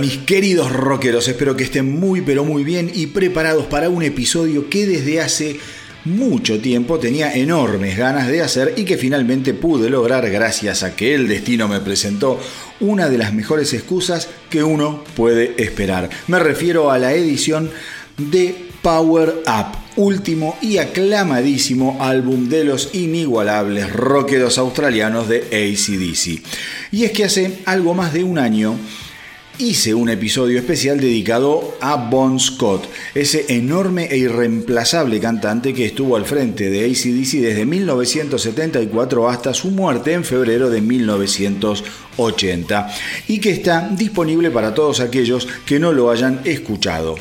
Mis queridos rockeros, espero que estén muy pero muy bien y preparados para un episodio que desde hace mucho tiempo tenía enormes ganas de hacer y que finalmente pude lograr gracias a que el destino me presentó una de las mejores excusas que uno puede esperar. Me refiero a la edición de Power Up, último y aclamadísimo álbum de los inigualables rockeros australianos de ACDC. Y es que hace algo más de un año hice un episodio especial dedicado a Bon Scott, ese enorme e irreemplazable cantante que estuvo al frente de ACDC desde 1974 hasta su muerte en febrero de 1980 y que está disponible para todos aquellos que no lo hayan escuchado.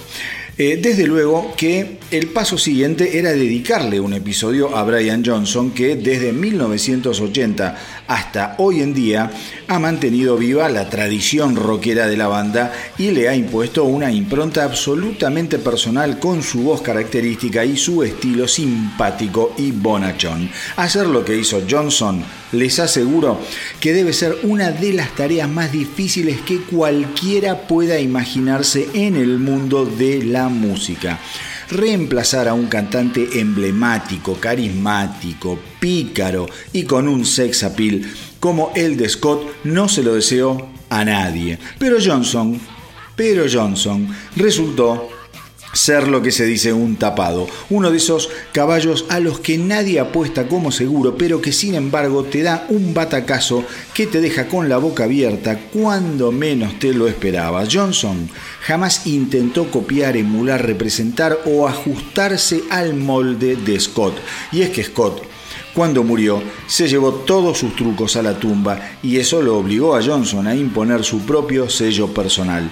Eh, desde luego que el paso siguiente era dedicarle un episodio a Brian Johnson que desde 1980 hasta hoy en día ha mantenido viva la tradición rockera de la banda y le ha impuesto una impronta absolutamente personal con su voz característica y su estilo simpático y bonachón. Hacer lo que hizo Johnson les aseguro que debe ser una de las tareas más difíciles que cualquiera pueda imaginarse en el mundo de la música. Reemplazar a un cantante emblemático, carismático, pícaro y con un sex appeal como el de Scott no se lo deseo a nadie. Pero Johnson, pero Johnson resultó ser lo que se dice un tapado, uno de esos caballos a los que nadie apuesta como seguro, pero que sin embargo te da un batacazo que te deja con la boca abierta cuando menos te lo esperabas. Johnson jamás intentó copiar, emular, representar o ajustarse al molde de Scott. Y es que Scott cuando murió, se llevó todos sus trucos a la tumba y eso lo obligó a Johnson a imponer su propio sello personal.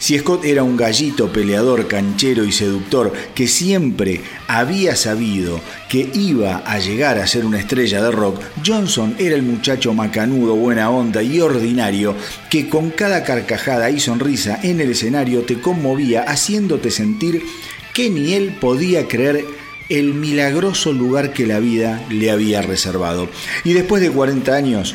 Si Scott era un gallito peleador, canchero y seductor que siempre había sabido que iba a llegar a ser una estrella de rock, Johnson era el muchacho macanudo, buena onda y ordinario que con cada carcajada y sonrisa en el escenario te conmovía haciéndote sentir que ni él podía creer el milagroso lugar que la vida le había reservado. Y después de 40 años,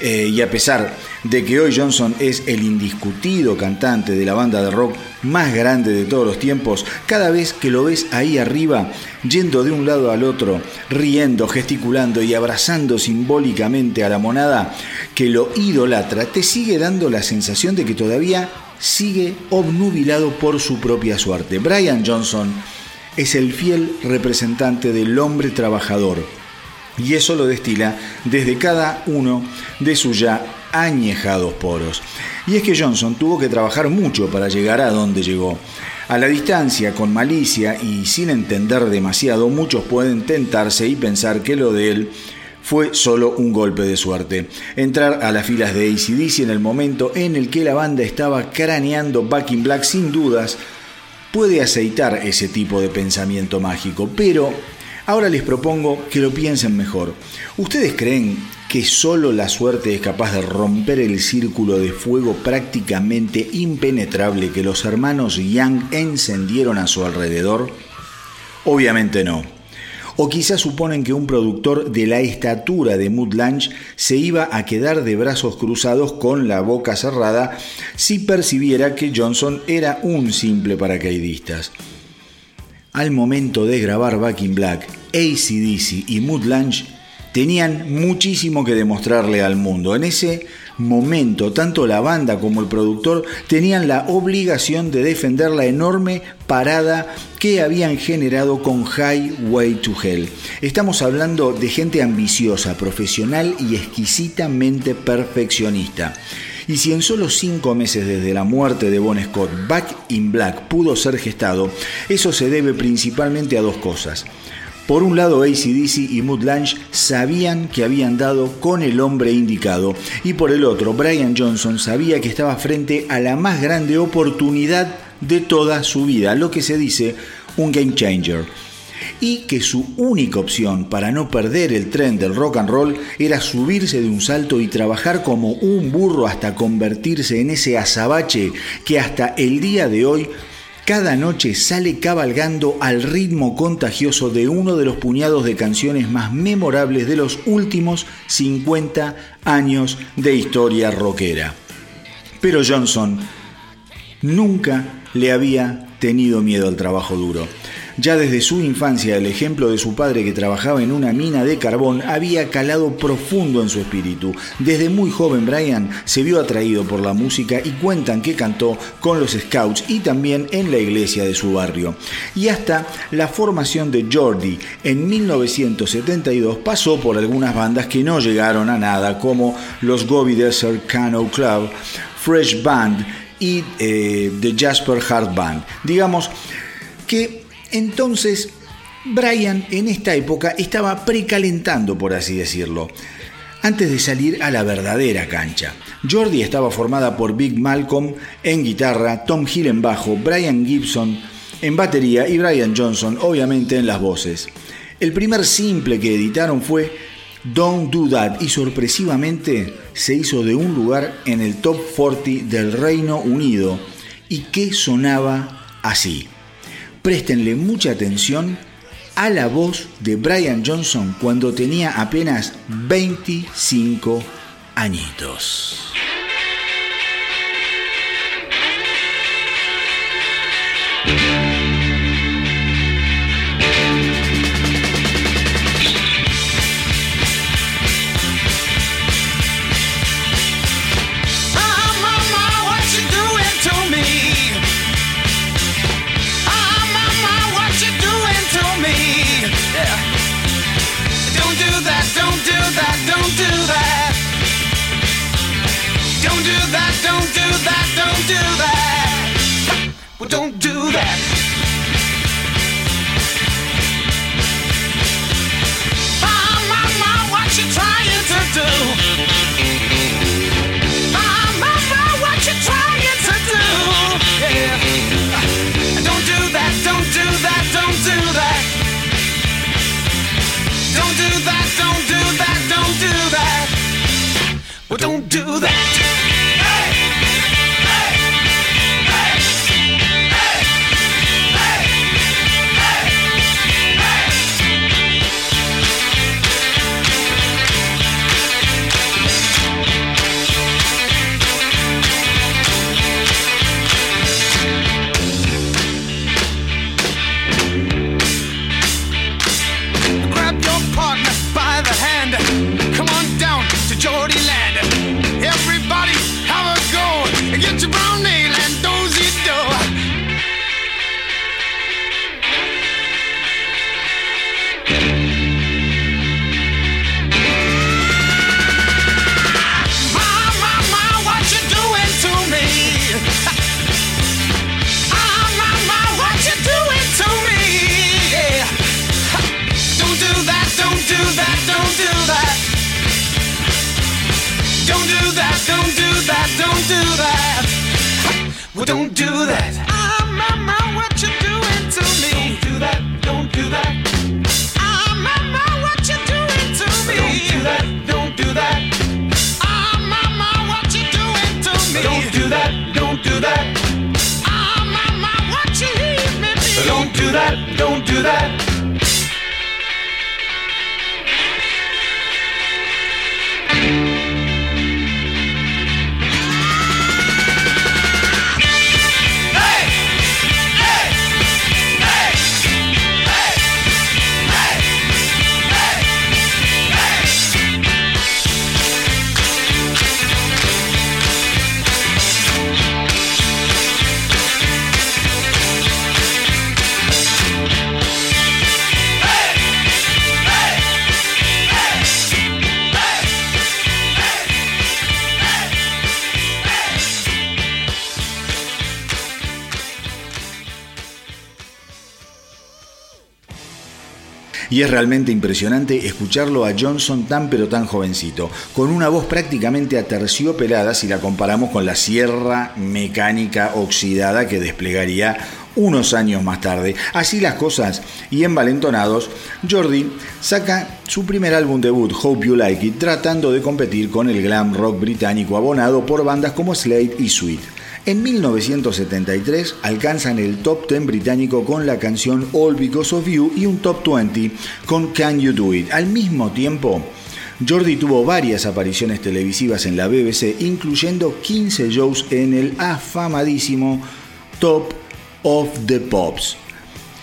eh, y a pesar de que hoy Johnson es el indiscutido cantante de la banda de rock más grande de todos los tiempos, cada vez que lo ves ahí arriba, yendo de un lado al otro, riendo, gesticulando y abrazando simbólicamente a la monada que lo idolatra, te sigue dando la sensación de que todavía sigue obnubilado por su propia suerte. Brian Johnson es el fiel representante del hombre trabajador, y eso lo destila desde cada uno de sus ya añejados poros. Y es que Johnson tuvo que trabajar mucho para llegar a donde llegó. A la distancia, con malicia y sin entender demasiado, muchos pueden tentarse y pensar que lo de él fue solo un golpe de suerte. Entrar a las filas de ACDC en el momento en el que la banda estaba craneando Back in Black sin dudas puede aceitar ese tipo de pensamiento mágico, pero Ahora les propongo que lo piensen mejor. ¿Ustedes creen que solo la suerte es capaz de romper el círculo de fuego prácticamente impenetrable que los hermanos Young encendieron a su alrededor? Obviamente no. O quizás suponen que un productor de la estatura de Mood Lunch se iba a quedar de brazos cruzados con la boca cerrada si percibiera que Johnson era un simple paracaidista. Al momento de grabar Back in Black, ACDC y Mood Lunch tenían muchísimo que demostrarle al mundo. En ese momento, tanto la banda como el productor tenían la obligación de defender la enorme parada que habían generado con Highway to Hell. Estamos hablando de gente ambiciosa, profesional y exquisitamente perfeccionista. Y si en solo cinco meses desde la muerte de Bon Scott, Back in Black pudo ser gestado, eso se debe principalmente a dos cosas. Por un lado, ACDC y Lunch sabían que habían dado con el hombre indicado, y por el otro, Brian Johnson sabía que estaba frente a la más grande oportunidad de toda su vida, lo que se dice un game changer y que su única opción para no perder el tren del rock and roll era subirse de un salto y trabajar como un burro hasta convertirse en ese azabache que hasta el día de hoy cada noche sale cabalgando al ritmo contagioso de uno de los puñados de canciones más memorables de los últimos 50 años de historia rockera. Pero Johnson nunca le había tenido miedo al trabajo duro. Ya desde su infancia el ejemplo de su padre que trabajaba en una mina de carbón había calado profundo en su espíritu. Desde muy joven Brian se vio atraído por la música y cuentan que cantó con los Scouts y también en la iglesia de su barrio. Y hasta la formación de Jordi en 1972 pasó por algunas bandas que no llegaron a nada como los Gobi Desert Canoe Club, Fresh Band y eh, The Jasper Hard Band. Digamos que entonces, Brian en esta época estaba precalentando, por así decirlo, antes de salir a la verdadera cancha. Jordi estaba formada por Big Malcolm en guitarra, Tom Hill en bajo, Brian Gibson en batería y Brian Johnson obviamente en las voces. El primer simple que editaron fue Don't Do That y sorpresivamente se hizo de un lugar en el top 40 del Reino Unido y que sonaba así préstenle mucha atención a la voz de Brian Johnson cuando tenía apenas 25 añitos. do that. Well, don't do that. do that. do that. I'm mama, what you doing to me? Don't do that. Don't do that. I'm mama, what you doing to me? Don't do that. Don't do that. I'm mama, what you doing to me? Don't do that. Don't do that. I'm mama, what you leave me be? Don't do that. Don't do that. Y es realmente impresionante escucharlo a Johnson tan pero tan jovencito, con una voz prácticamente aterciopelada si la comparamos con la sierra mecánica oxidada que desplegaría unos años más tarde. Así las cosas, y envalentonados, Jordi saca su primer álbum debut, Hope You Like It, tratando de competir con el glam rock británico abonado por bandas como Slade y Sweet. En 1973 alcanzan el top 10 británico con la canción All Because of You y un top 20 con Can You Do It. Al mismo tiempo, Jordi tuvo varias apariciones televisivas en la BBC, incluyendo 15 shows en el afamadísimo Top of the Pops.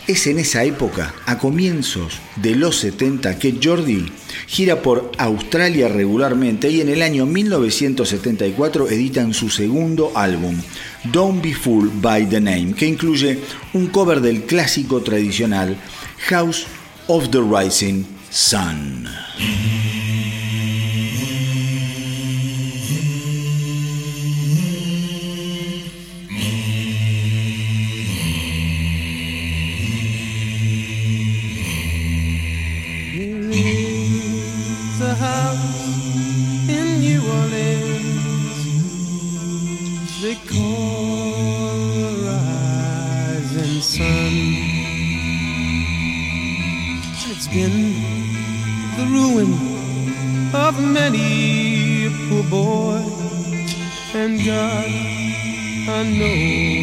Es en esa época, a comienzos de los 70, que Jordi gira por Australia regularmente y en el año 1974 editan su segundo álbum, Don't Be Fooled by the Name, que incluye un cover del clásico tradicional House of the Rising Sun. And God, I know.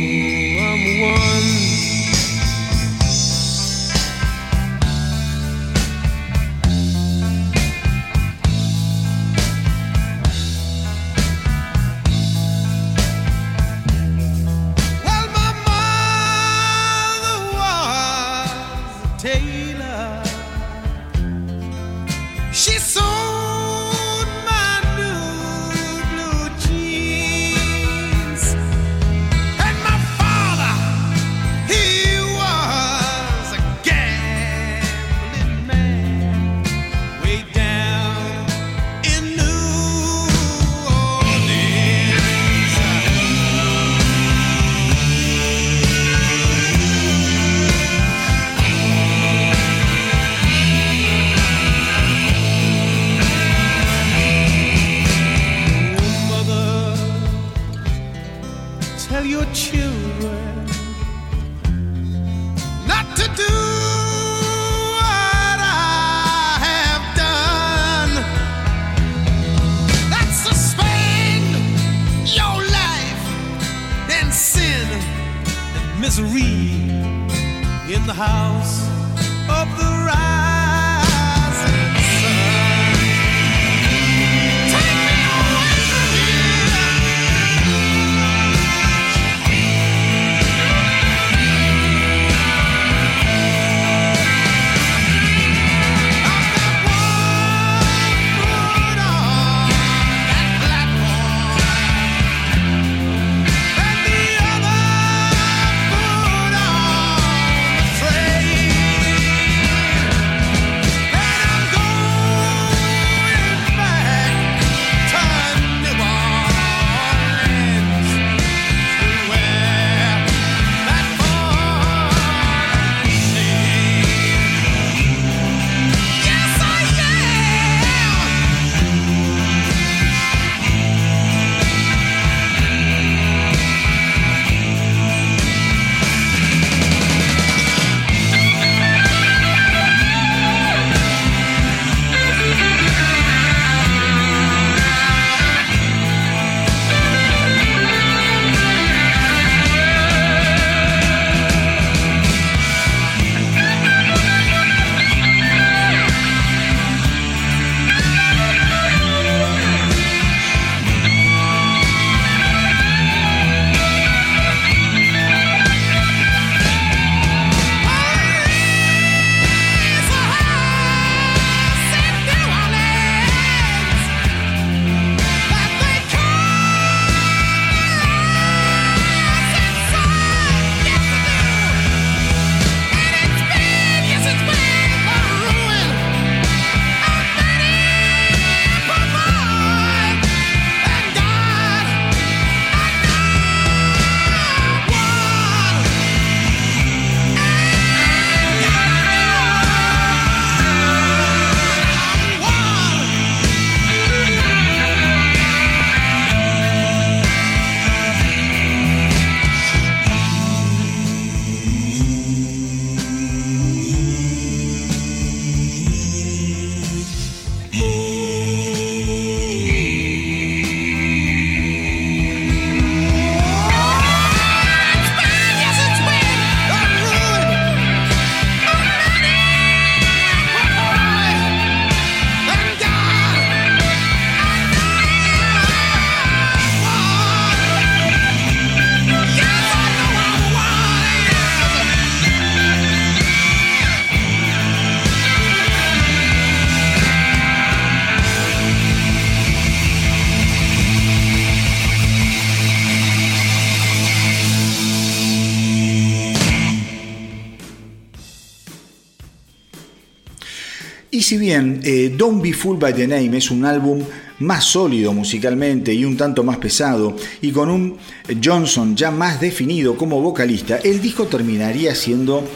Si bien eh, Don't Be Fooled by the Name es un álbum más sólido musicalmente y un tanto más pesado, y con un Johnson ya más definido como vocalista, el disco terminaría siendo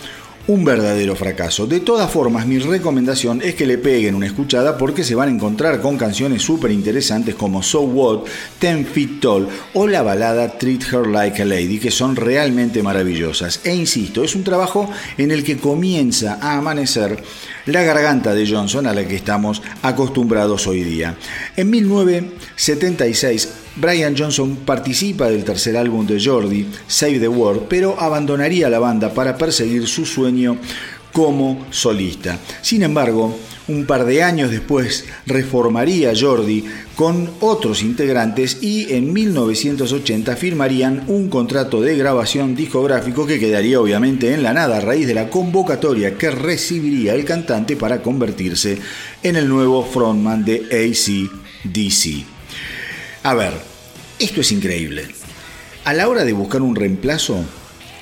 un verdadero fracaso. De todas formas, mi recomendación es que le peguen una escuchada porque se van a encontrar con canciones súper interesantes como So What, Ten Feet Tall o la balada Treat Her Like a Lady, que son realmente maravillosas. E insisto, es un trabajo en el que comienza a amanecer la garganta de Johnson a la que estamos acostumbrados hoy día. En 1976, Brian Johnson participa del tercer álbum de Jordi, Save the World, pero abandonaría la banda para perseguir su sueño como solista. Sin embargo, un par de años después reformaría Jordi con otros integrantes y en 1980 firmarían un contrato de grabación discográfico que quedaría obviamente en la nada a raíz de la convocatoria que recibiría el cantante para convertirse en el nuevo frontman de ACDC. A ver, esto es increíble. A la hora de buscar un reemplazo,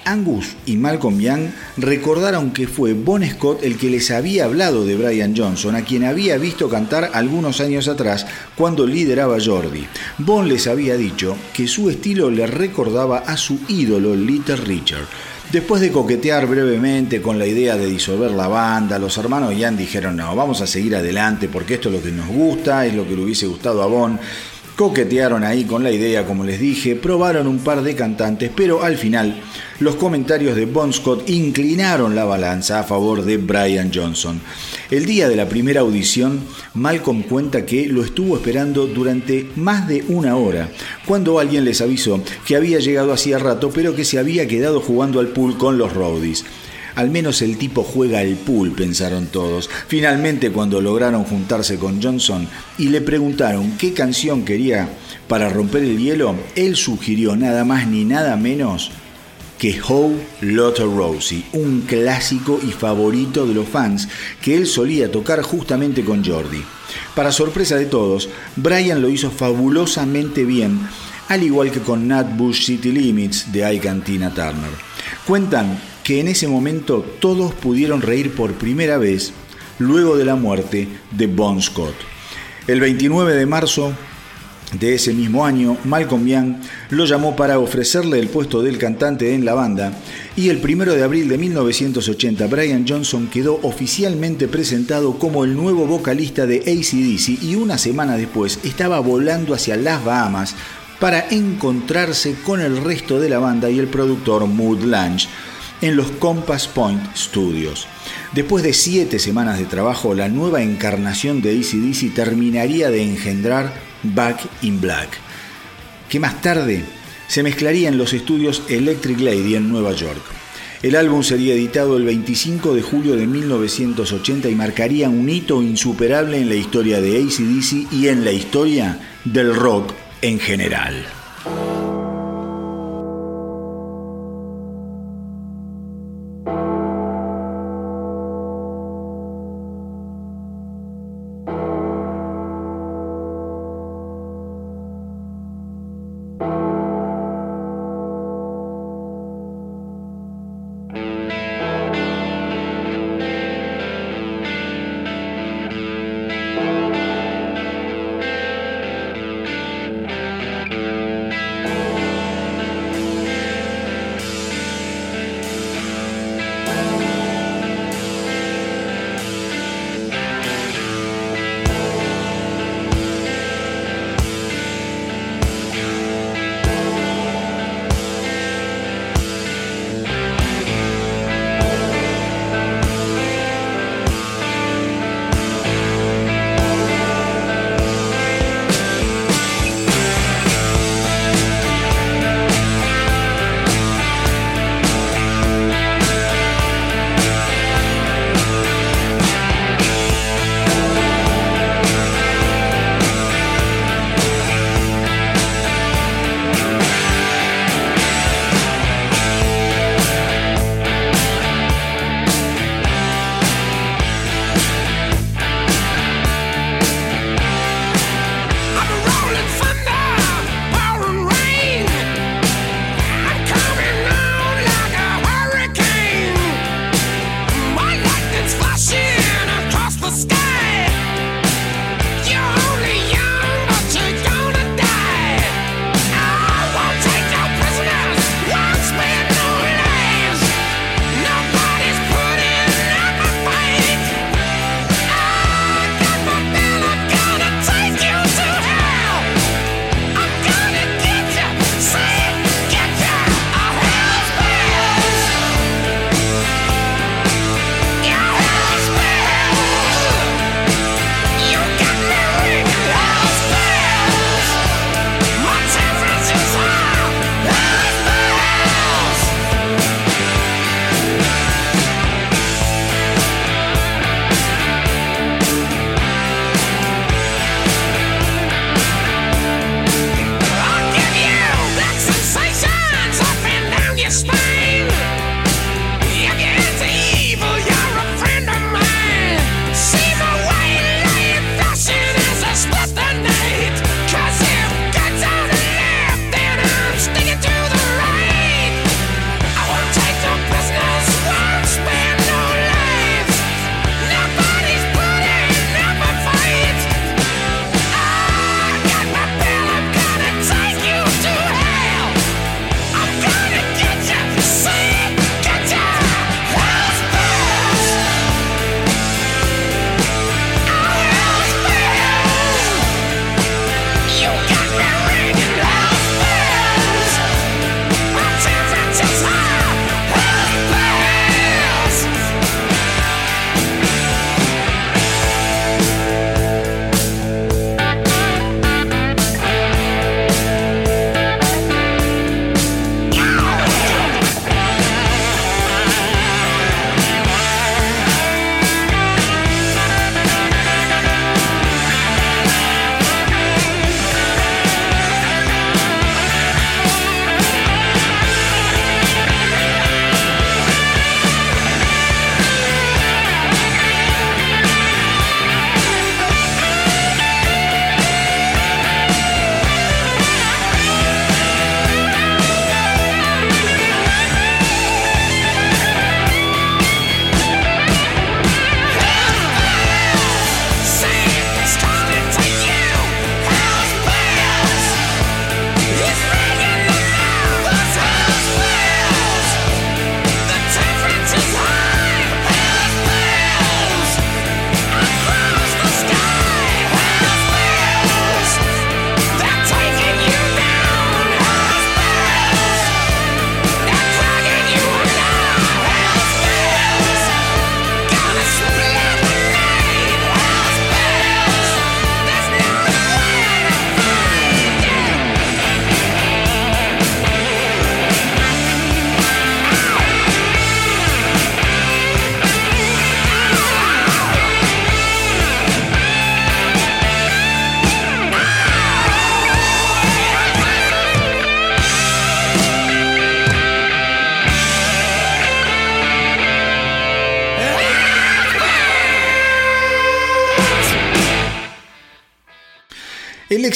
Angus y Malcolm Young recordaron que fue Bon Scott el que les había hablado de Brian Johnson, a quien había visto cantar algunos años atrás cuando lideraba Jordi. Bon les había dicho que su estilo le recordaba a su ídolo Little Richard. Después de coquetear brevemente con la idea de disolver la banda, los hermanos Young dijeron no, vamos a seguir adelante porque esto es lo que nos gusta, es lo que le hubiese gustado a Bon. Coquetearon ahí con la idea, como les dije, probaron un par de cantantes, pero al final los comentarios de Bon Scott inclinaron la balanza a favor de Brian Johnson. El día de la primera audición, Malcolm cuenta que lo estuvo esperando durante más de una hora, cuando alguien les avisó que había llegado hacía rato, pero que se había quedado jugando al pool con los roadies. Al menos el tipo juega al pool, pensaron todos. Finalmente, cuando lograron juntarse con Johnson y le preguntaron qué canción quería para romper el hielo, él sugirió nada más ni nada menos que How Lotte Rosie, un clásico y favorito de los fans que él solía tocar justamente con Jordi. Para sorpresa de todos, Brian lo hizo fabulosamente bien, al igual que con Nat Bush City Limits de Ike Tina Turner. Cuentan que en ese momento todos pudieron reír por primera vez luego de la muerte de Bon Scott. El 29 de marzo de ese mismo año, Malcolm Young lo llamó para ofrecerle el puesto del cantante en la banda y el 1 de abril de 1980 Brian Johnson quedó oficialmente presentado como el nuevo vocalista de ACDC y una semana después estaba volando hacia las Bahamas para encontrarse con el resto de la banda y el productor Mood Lange en los Compass Point Studios. Después de siete semanas de trabajo, la nueva encarnación de ACDC terminaría de engendrar Back in Black, que más tarde se mezclaría en los estudios Electric Lady en Nueva York. El álbum sería editado el 25 de julio de 1980 y marcaría un hito insuperable en la historia de ACDC y en la historia del rock en general.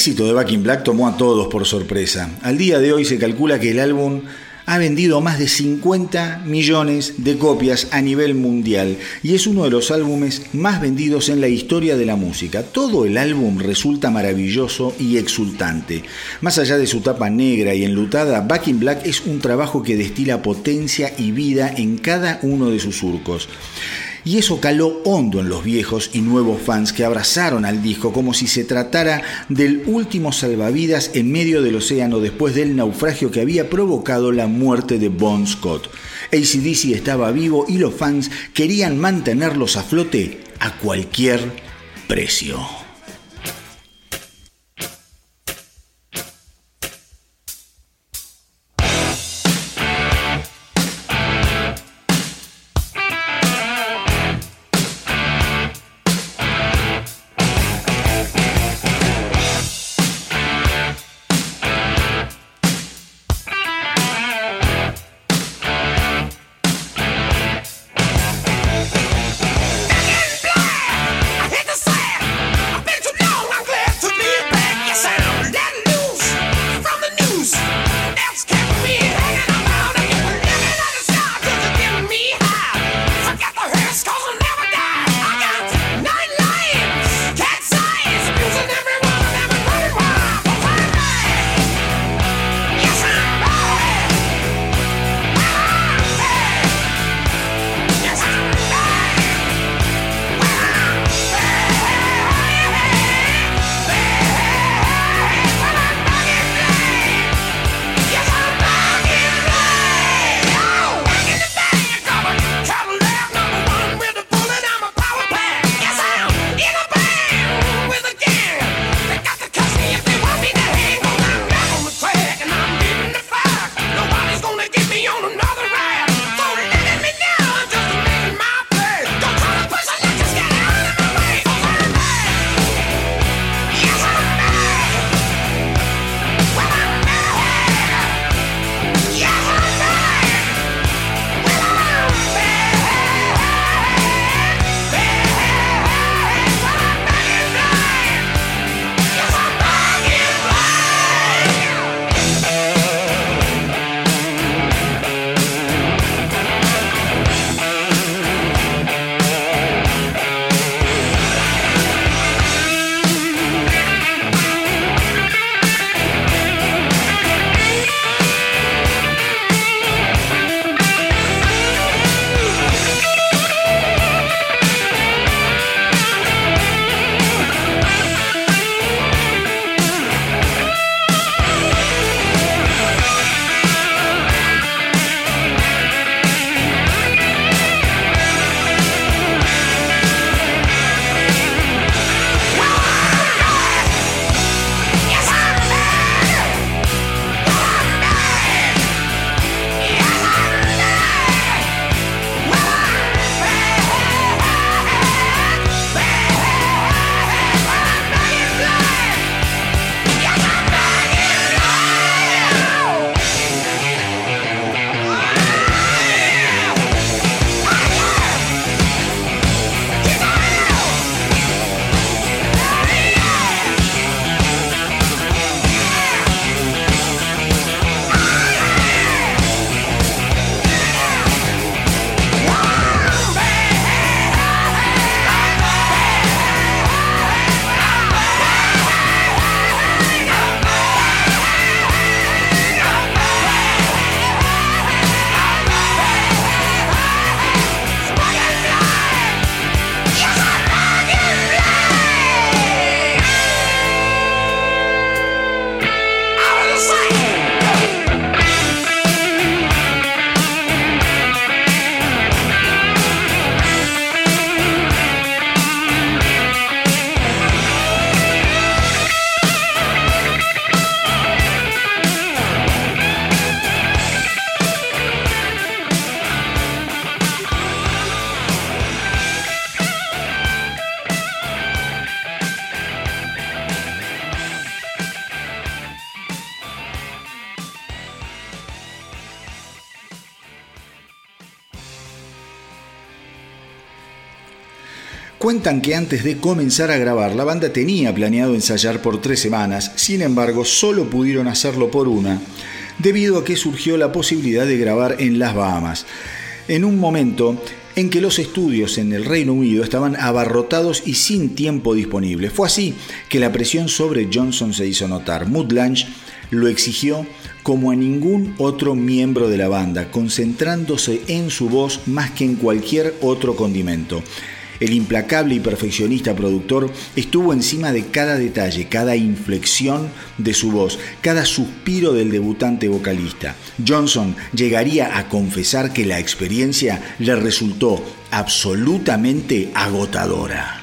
Éxito de Back in Black tomó a todos por sorpresa. Al día de hoy se calcula que el álbum ha vendido más de 50 millones de copias a nivel mundial y es uno de los álbumes más vendidos en la historia de la música. Todo el álbum resulta maravilloso y exultante. Más allá de su tapa negra y enlutada, Back in Black es un trabajo que destila potencia y vida en cada uno de sus surcos y eso caló hondo en los viejos y nuevos fans que abrazaron al disco como si se tratara del último salvavidas en medio del océano después del naufragio que había provocado la muerte de Bon Scott. ACDC estaba vivo y los fans querían mantenerlos a flote a cualquier precio. Cuentan que antes de comenzar a grabar, la banda tenía planeado ensayar por tres semanas, sin embargo solo pudieron hacerlo por una, debido a que surgió la posibilidad de grabar en las Bahamas, en un momento en que los estudios en el Reino Unido estaban abarrotados y sin tiempo disponible. Fue así que la presión sobre Johnson se hizo notar. Mood lo exigió como a ningún otro miembro de la banda, concentrándose en su voz más que en cualquier otro condimento. El implacable y perfeccionista productor estuvo encima de cada detalle, cada inflexión de su voz, cada suspiro del debutante vocalista. Johnson llegaría a confesar que la experiencia le resultó absolutamente agotadora.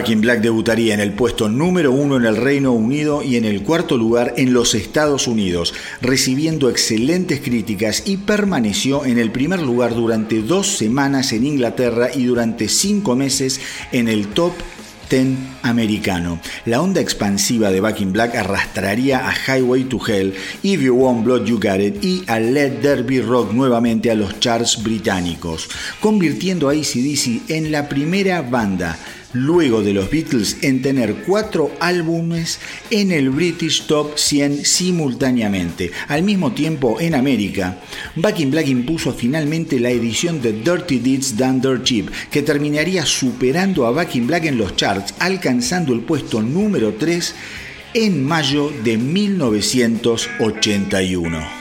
Back in Black debutaría en el puesto número uno en el Reino Unido y en el cuarto lugar en los Estados Unidos, recibiendo excelentes críticas y permaneció en el primer lugar durante dos semanas en Inglaterra y durante cinco meses en el top americano. La onda expansiva de Back in Black arrastraría a Highway to Hell, If You Want Blood You Got It y a Let There Be Rock nuevamente a los charts británicos, convirtiendo a ACDC en la primera banda luego de los Beatles en tener cuatro álbumes en el British Top 100 simultáneamente. Al mismo tiempo, en América, Back in Black impuso finalmente la edición de Dirty Deeds Done Dirt Cheap, que terminaría superando a Back in Black en los charts, alcanzando el puesto número 3 en mayo de 1981.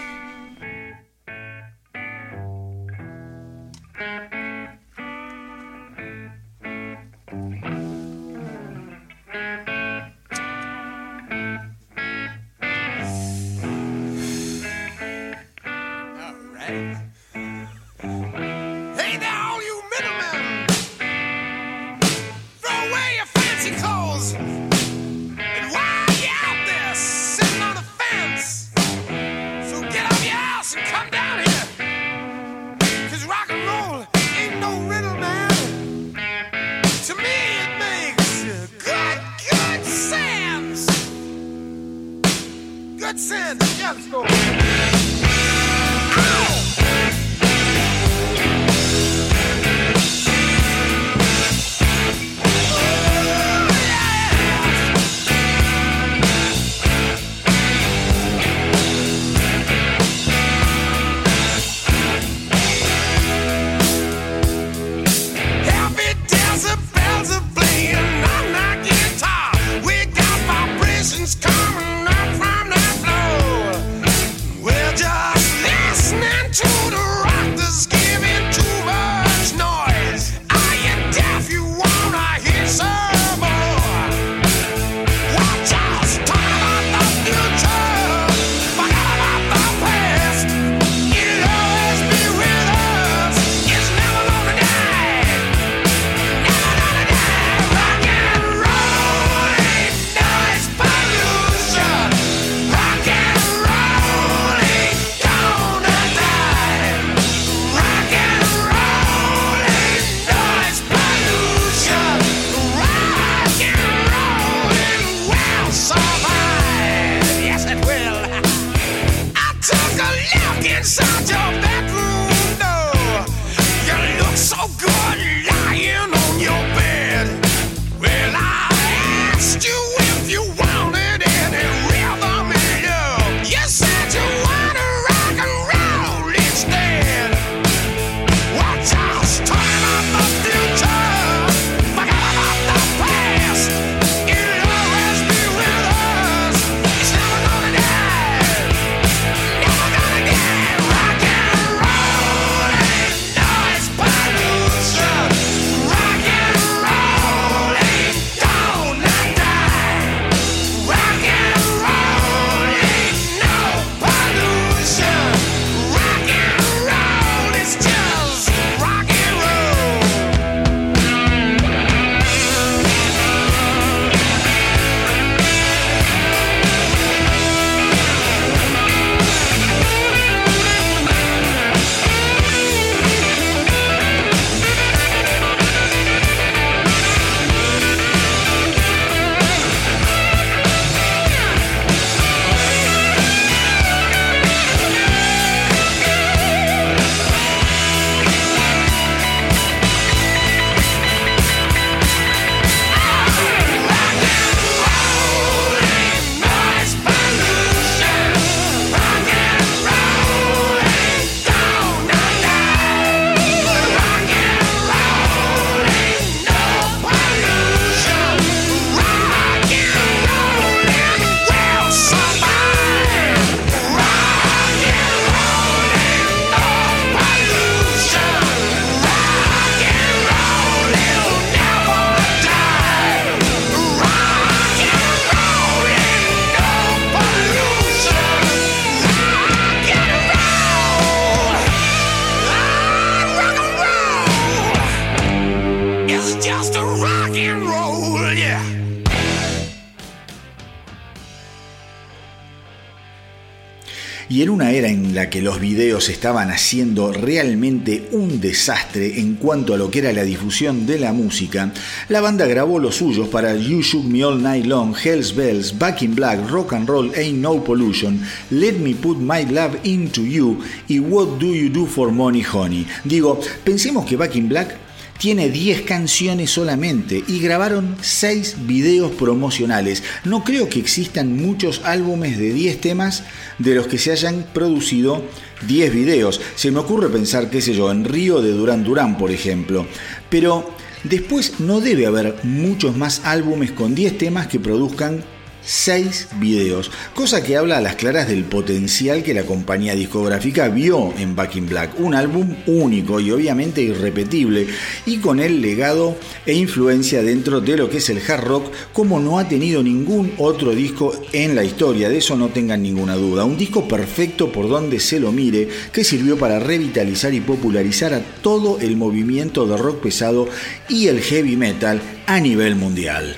Que los videos estaban haciendo realmente un desastre en cuanto a lo que era la difusión de la música, la banda grabó los suyos para You Shook Me All Night Long, Hell's Bells, Back in Black, Rock and Roll Ain't No Pollution, Let Me Put My Love Into You y What Do You Do for Money Honey. Digo, pensemos que Back in Black tiene 10 canciones solamente y grabaron 6 videos promocionales. No creo que existan muchos álbumes de 10 temas de los que se hayan producido 10 videos. Se me ocurre pensar, qué sé yo, en Río de Durán Durán, por ejemplo. Pero después no debe haber muchos más álbumes con 10 temas que produzcan 6 videos, cosa que habla a las claras del potencial que la compañía discográfica vio en Back in Black, un álbum único y obviamente irrepetible, y con el legado e influencia dentro de lo que es el hard rock como no ha tenido ningún otro disco en la historia, de eso no tengan ninguna duda, un disco perfecto por donde se lo mire, que sirvió para revitalizar y popularizar a todo el movimiento de rock pesado y el heavy metal a nivel mundial.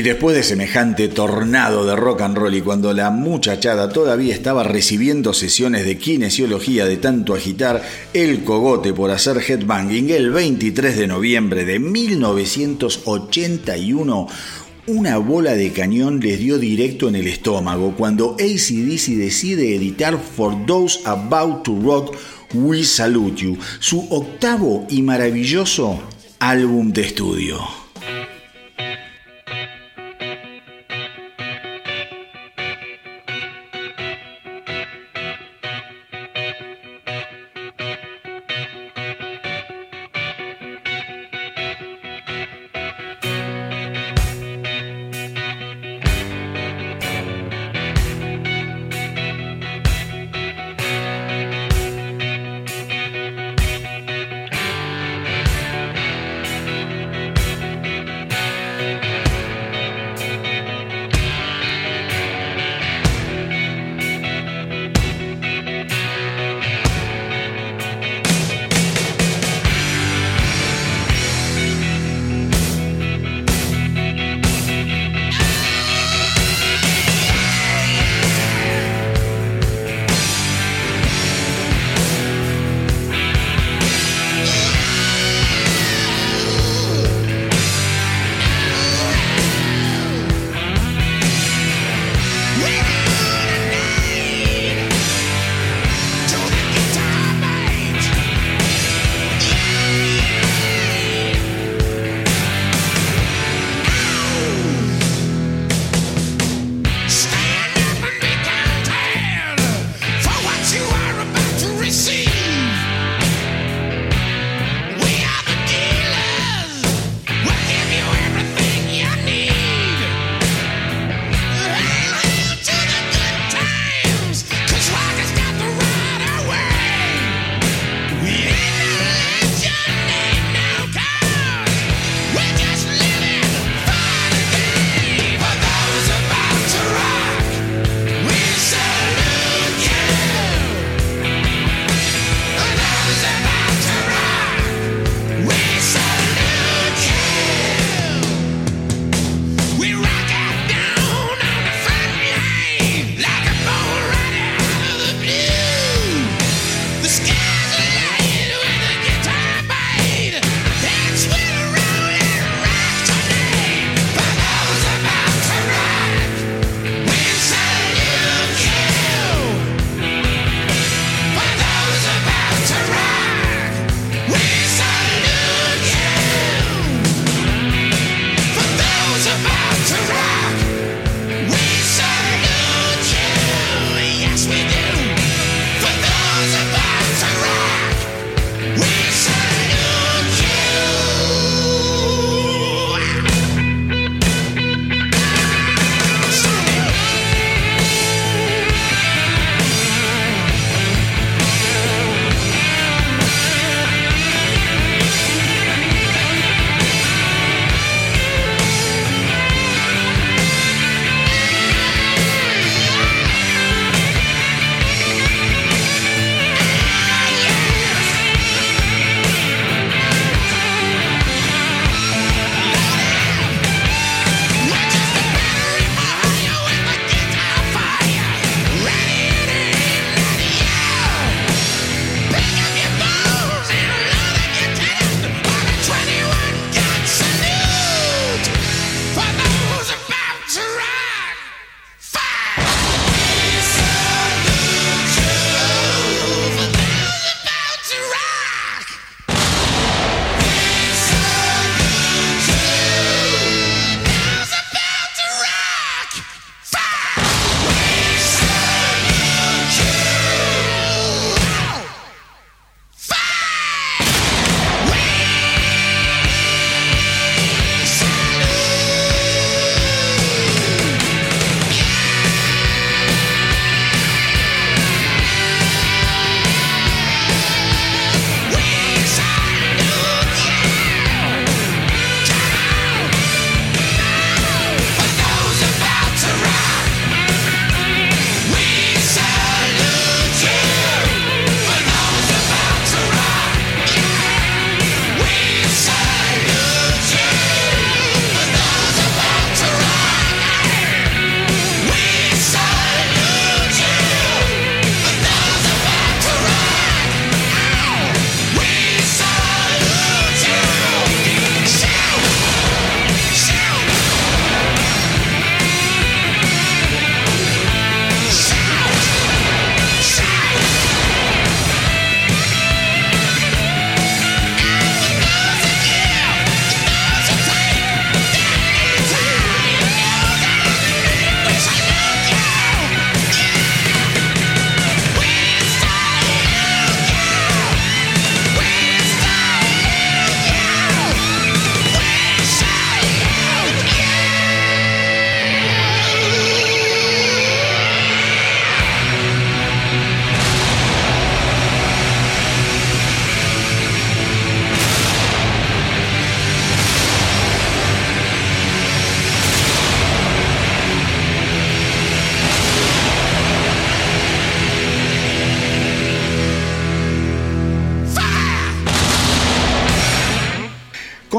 Y después de semejante tornado de rock and roll y cuando la muchachada todavía estaba recibiendo sesiones de kinesiología de tanto agitar el cogote por hacer headbanging, el 23 de noviembre de 1981, una bola de cañón les dio directo en el estómago cuando ACDC decide editar For Those About to Rock We Salute You, su octavo y maravilloso álbum de estudio.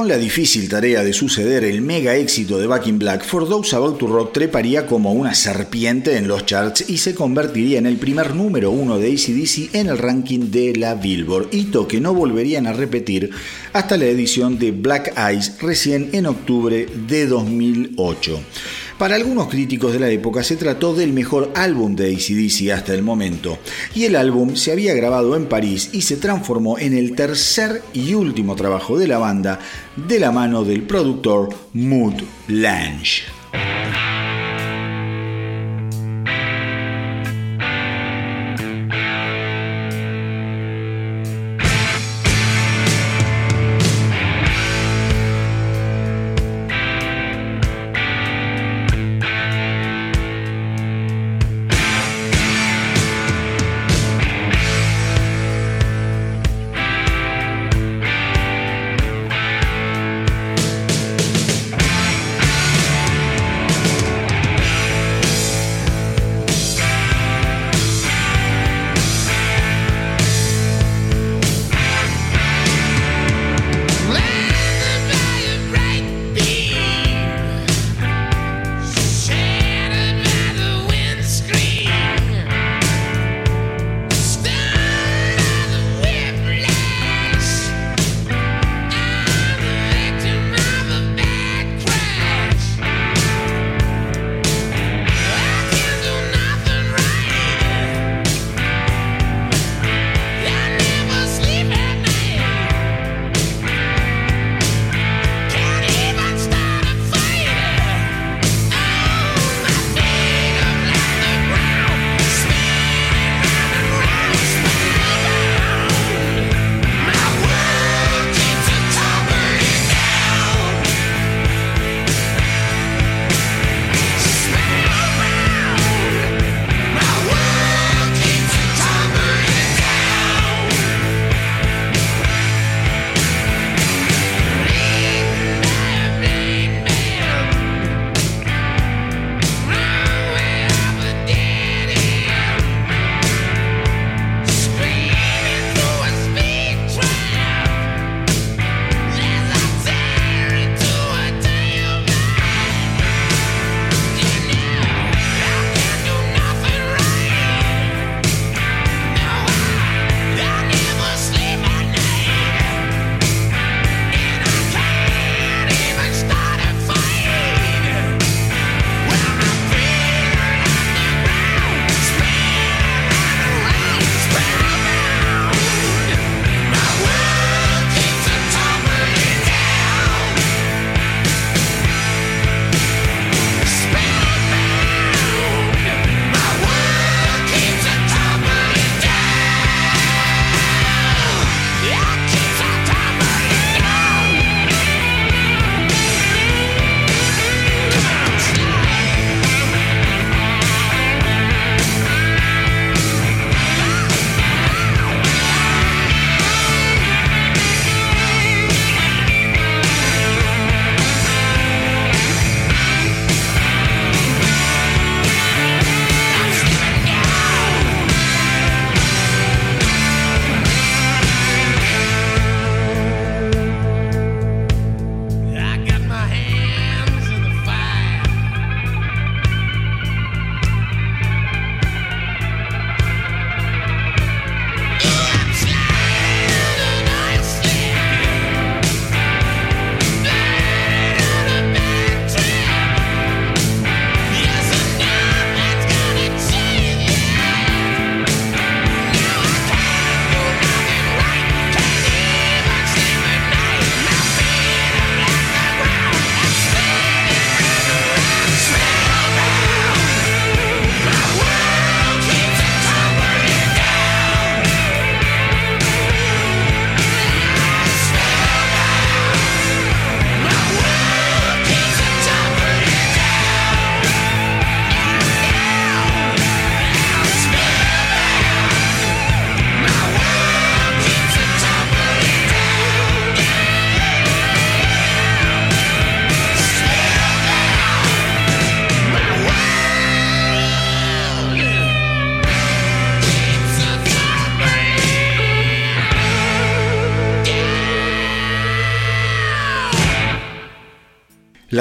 Con la difícil tarea de suceder el mega éxito de Back in Black, For Those About to Rock treparía como una serpiente en los charts y se convertiría en el primer número uno de ACDC en el ranking de la Billboard, hito que no volverían a repetir hasta la edición de Black Eyes recién en octubre de 2008. Para algunos críticos de la época se trató del mejor álbum de ACDC hasta el momento, y el álbum se había grabado en París y se transformó en el tercer y último trabajo de la banda de la mano del productor Mood Lange.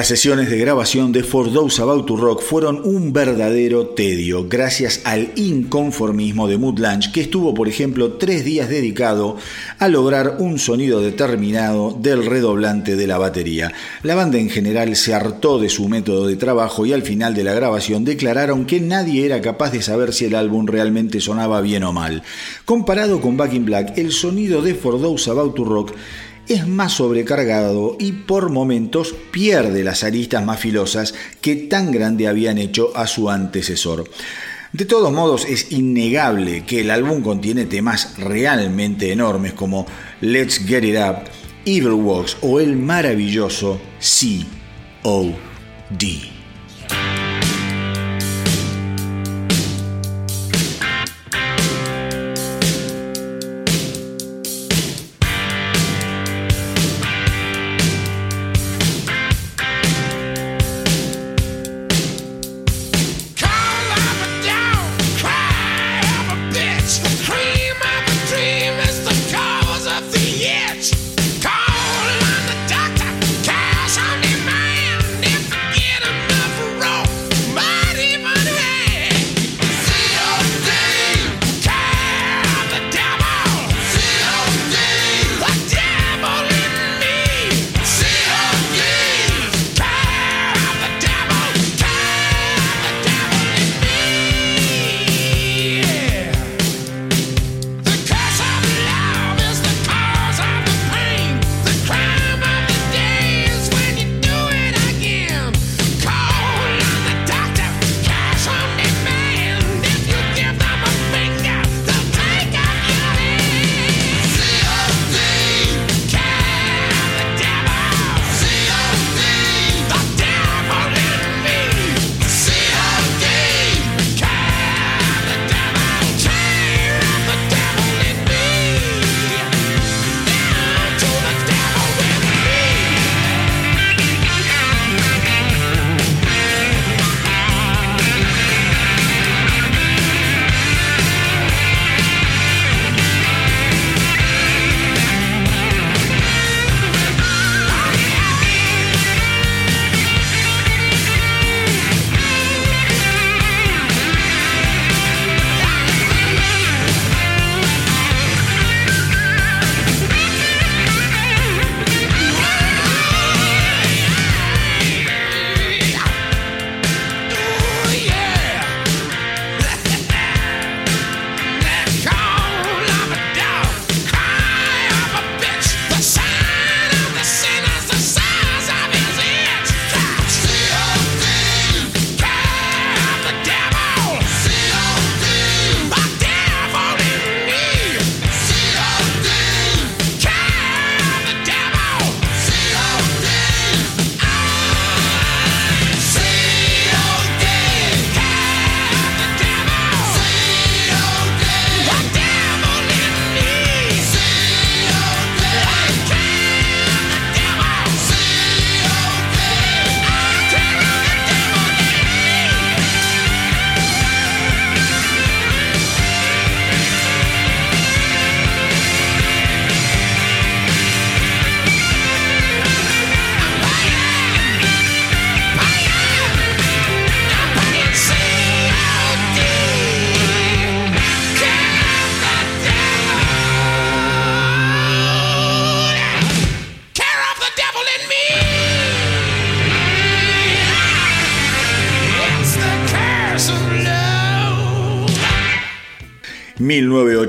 Las sesiones de grabación de For Those About to Rock fueron un verdadero tedio, gracias al inconformismo de Mood Lunch, que estuvo, por ejemplo, tres días dedicado a lograr un sonido determinado del redoblante de la batería. La banda en general se hartó de su método de trabajo y al final de la grabación declararon que nadie era capaz de saber si el álbum realmente sonaba bien o mal. Comparado con Back in Black, el sonido de For Those About to Rock es más sobrecargado y por momentos pierde las aristas más filosas que tan grande habían hecho a su antecesor. De todos modos, es innegable que el álbum contiene temas realmente enormes como Let's Get It Up, Evil Walks o el maravilloso C.O.D.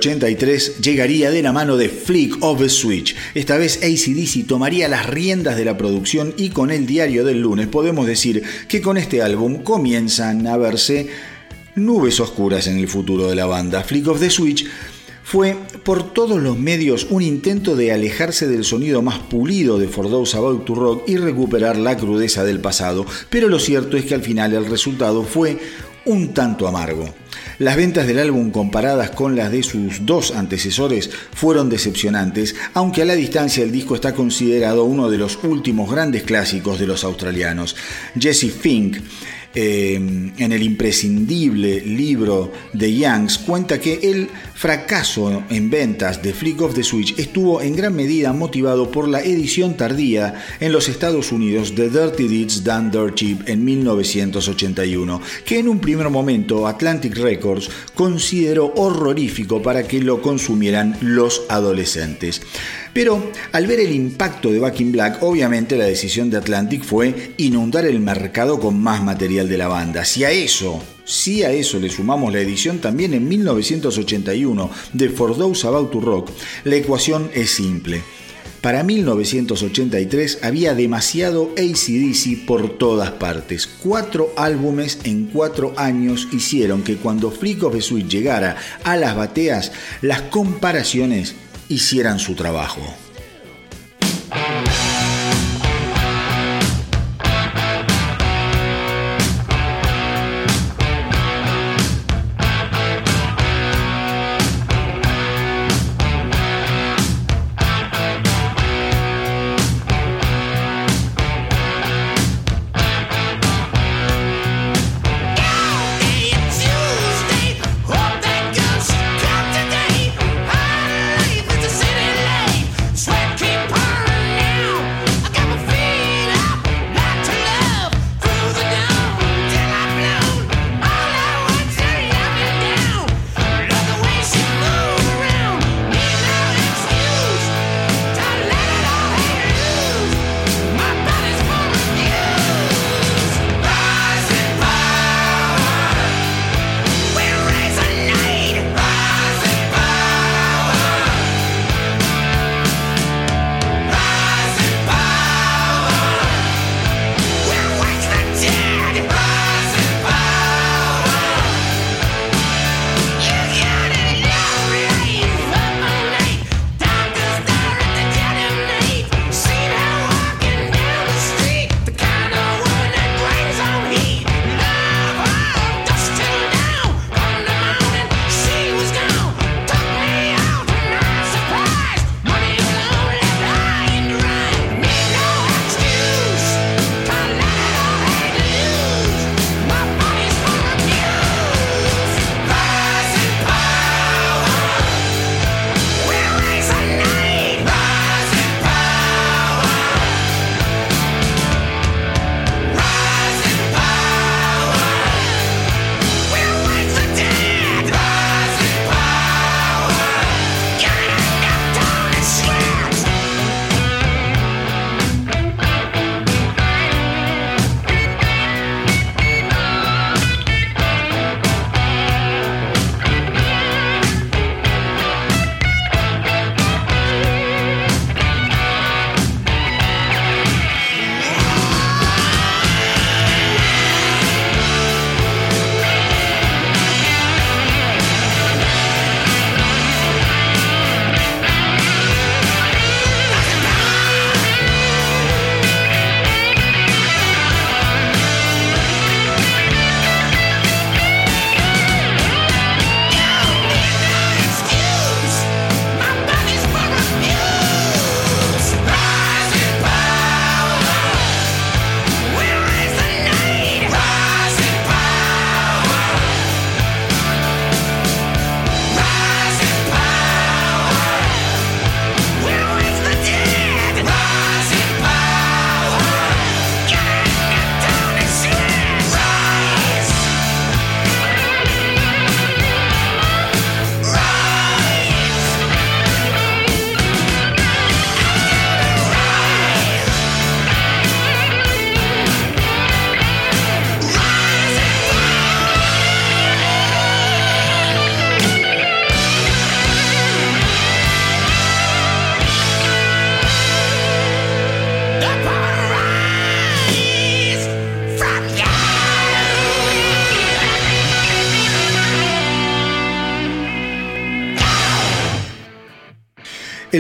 llegaría de la mano de Flick of a Switch. Esta vez ACDC tomaría las riendas de la producción y con el diario del lunes podemos decir que con este álbum comienzan a verse nubes oscuras en el futuro de la banda. Flick of the Switch fue por todos los medios un intento de alejarse del sonido más pulido de For Those About to Rock y recuperar la crudeza del pasado, pero lo cierto es que al final el resultado fue un tanto amargo. Las ventas del álbum comparadas con las de sus dos antecesores fueron decepcionantes, aunque a la distancia el disco está considerado uno de los últimos grandes clásicos de los australianos. Jesse Fink eh, en el imprescindible libro de Youngs, cuenta que el fracaso en ventas de Flick of the Switch estuvo en gran medida motivado por la edición tardía en los Estados Unidos de Dirty Deeds Done Dirt Cheap en 1981, que en un primer momento Atlantic Records consideró horrorífico para que lo consumieran los adolescentes. Pero al ver el impacto de Back in Black, obviamente la decisión de Atlantic fue inundar el mercado con más material de la banda. Si a eso, si a eso le sumamos la edición también en 1981 de For Those About to Rock, la ecuación es simple. Para 1983 había demasiado ACDC por todas partes. Cuatro álbumes en cuatro años hicieron que cuando Flick of the Switch llegara a las bateas, las comparaciones hicieran su trabajo.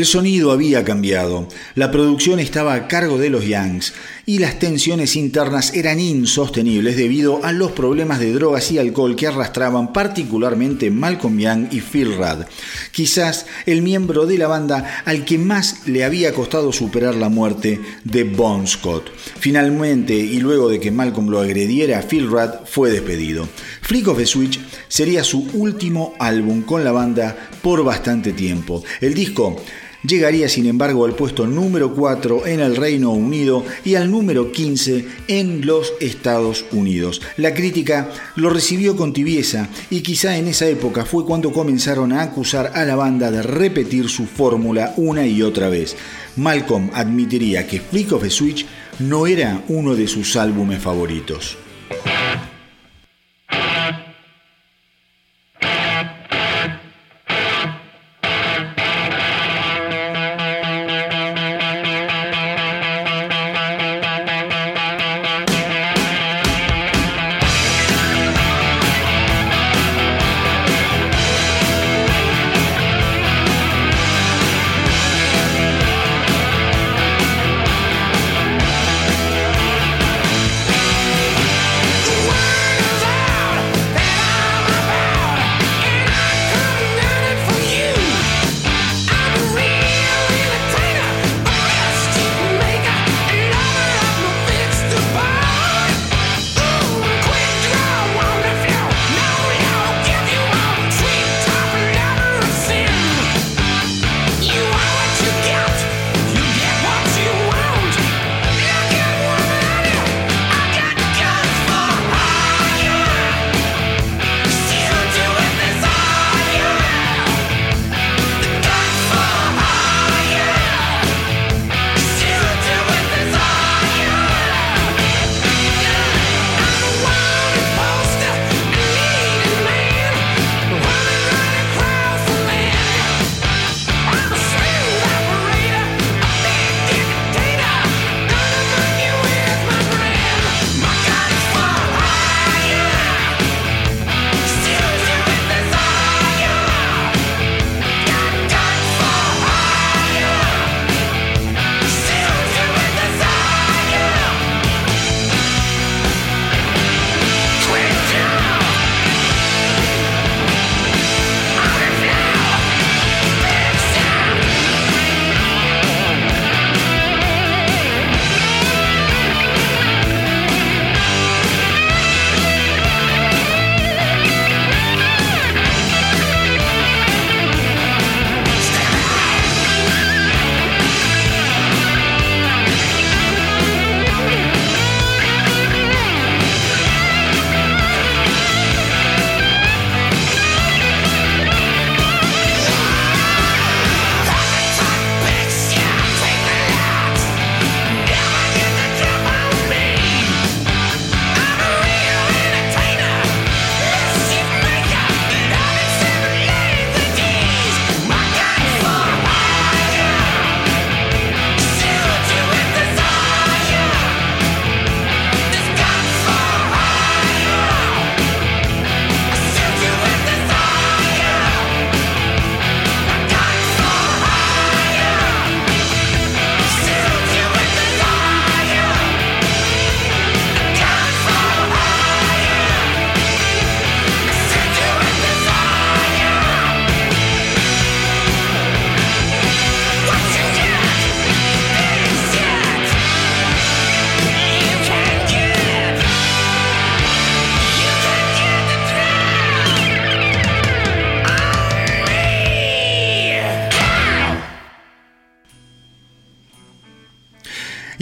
El sonido había cambiado, la producción estaba a cargo de los Yanks y las tensiones internas eran insostenibles debido a los problemas de drogas y alcohol que arrastraban particularmente Malcolm Young y Phil Rudd, quizás el miembro de la banda al que más le había costado superar la muerte de Bon Scott. Finalmente, y luego de que Malcolm lo agrediera, Phil Rudd fue despedido. Flick of the Switch sería su último álbum con la banda por bastante tiempo. El disco llegaría sin embargo al puesto número 4 en el Reino Unido y al número 15 en los Estados Unidos. La crítica lo recibió con tibieza y quizá en esa época fue cuando comenzaron a acusar a la banda de repetir su fórmula una y otra vez. Malcolm admitiría que Flick of the Switch no era uno de sus álbumes favoritos.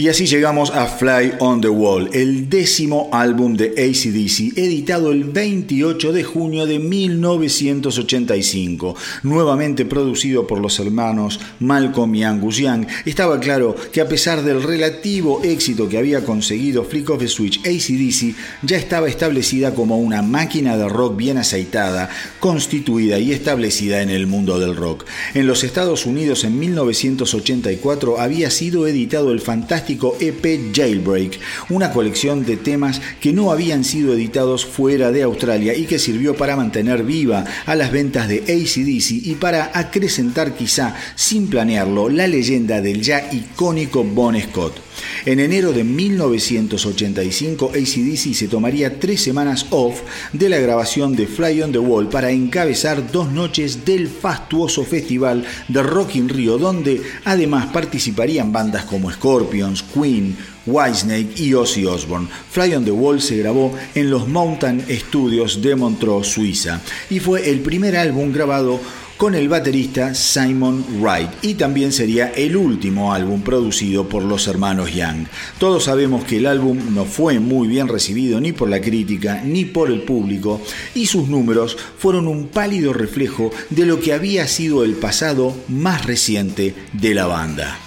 Y así llegamos a Fly on the Wall, el décimo álbum de ACDC, editado el 28 de junio de 1985, nuevamente producido por los hermanos Malcolm y Angus Young. Estaba claro que a pesar del relativo éxito que había conseguido Flick of the Switch, ACDC ya estaba establecida como una máquina de rock bien aceitada, constituida y establecida en el mundo del rock. En los Estados Unidos en 1984 había sido editado el fantástico EP Jailbreak, una colección de temas que no habían sido editados fuera de Australia y que sirvió para mantener viva a las ventas de ACDC y para acrecentar quizá sin planearlo la leyenda del ya icónico Bon Scott. En enero de 1985, ACDC se tomaría tres semanas off de la grabación de Fly on the Wall para encabezar dos noches del fastuoso festival de Rock in Rio, donde además participarían bandas como Scorpions, Queen, Whitesnake y Ozzy Osbourne. Fly on the Wall se grabó en los Mountain Studios de Montreux, Suiza, y fue el primer álbum grabado con el baterista Simon Wright y también sería el último álbum producido por los hermanos Young. Todos sabemos que el álbum no fue muy bien recibido ni por la crítica ni por el público y sus números fueron un pálido reflejo de lo que había sido el pasado más reciente de la banda.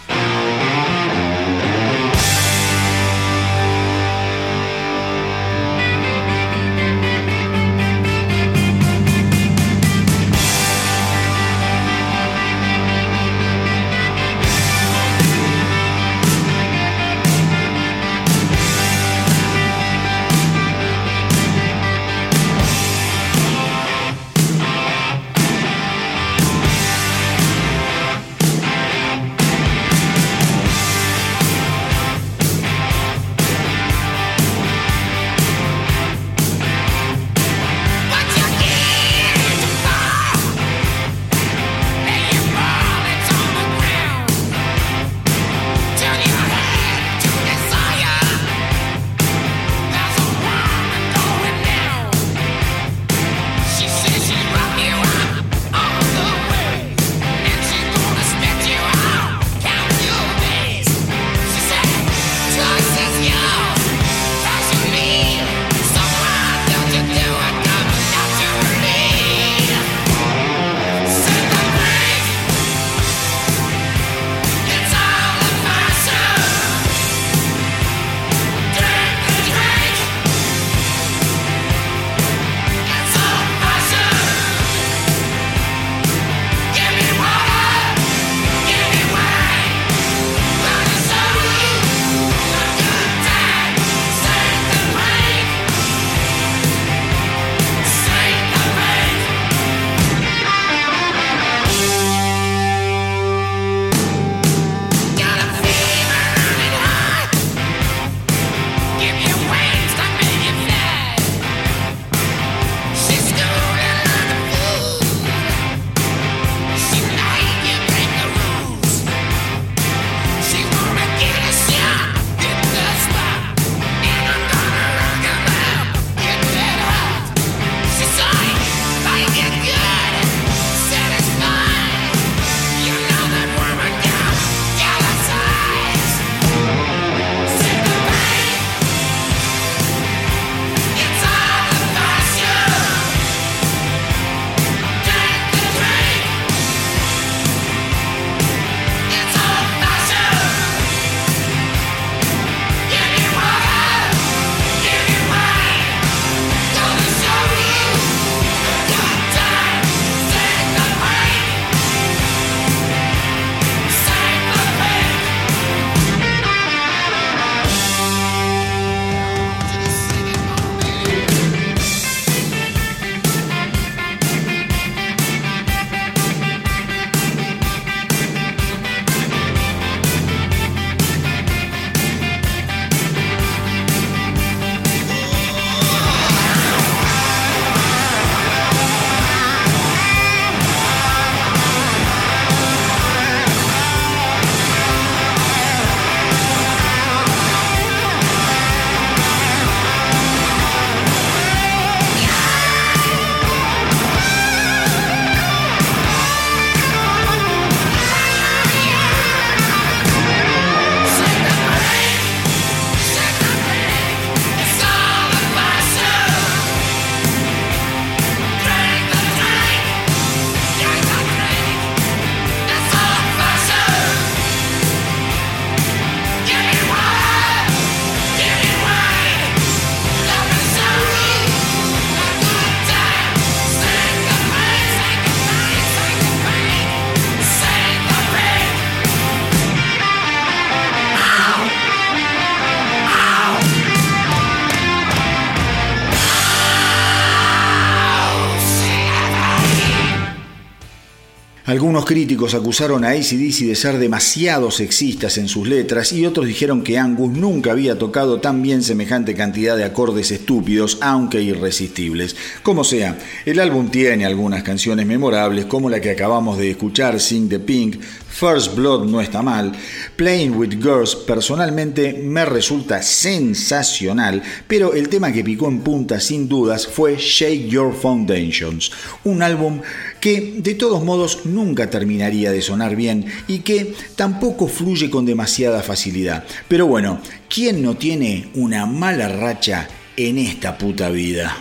Algunos críticos acusaron a ACDC de ser demasiado sexistas en sus letras y otros dijeron que Angus nunca había tocado tan bien semejante cantidad de acordes estúpidos, aunque irresistibles. Como sea, el álbum tiene algunas canciones memorables como la que acabamos de escuchar, Sing the Pink, First Blood no está mal, Playing with Girls personalmente me resulta sensacional, pero el tema que picó en punta sin dudas fue Shake Your Foundations, un álbum que de todos modos nunca terminaría de sonar bien y que tampoco fluye con demasiada facilidad. Pero bueno, ¿quién no tiene una mala racha en esta puta vida?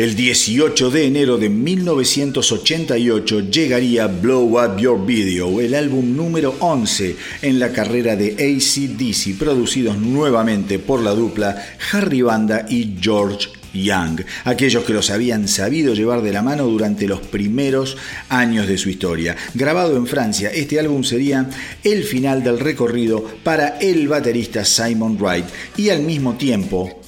El 18 de enero de 1988 llegaría Blow Up Your Video, el álbum número 11 en la carrera de ACDC, producidos nuevamente por la dupla Harry Banda y George Young, aquellos que los habían sabido llevar de la mano durante los primeros años de su historia. Grabado en Francia, este álbum sería el final del recorrido para el baterista Simon Wright y al mismo tiempo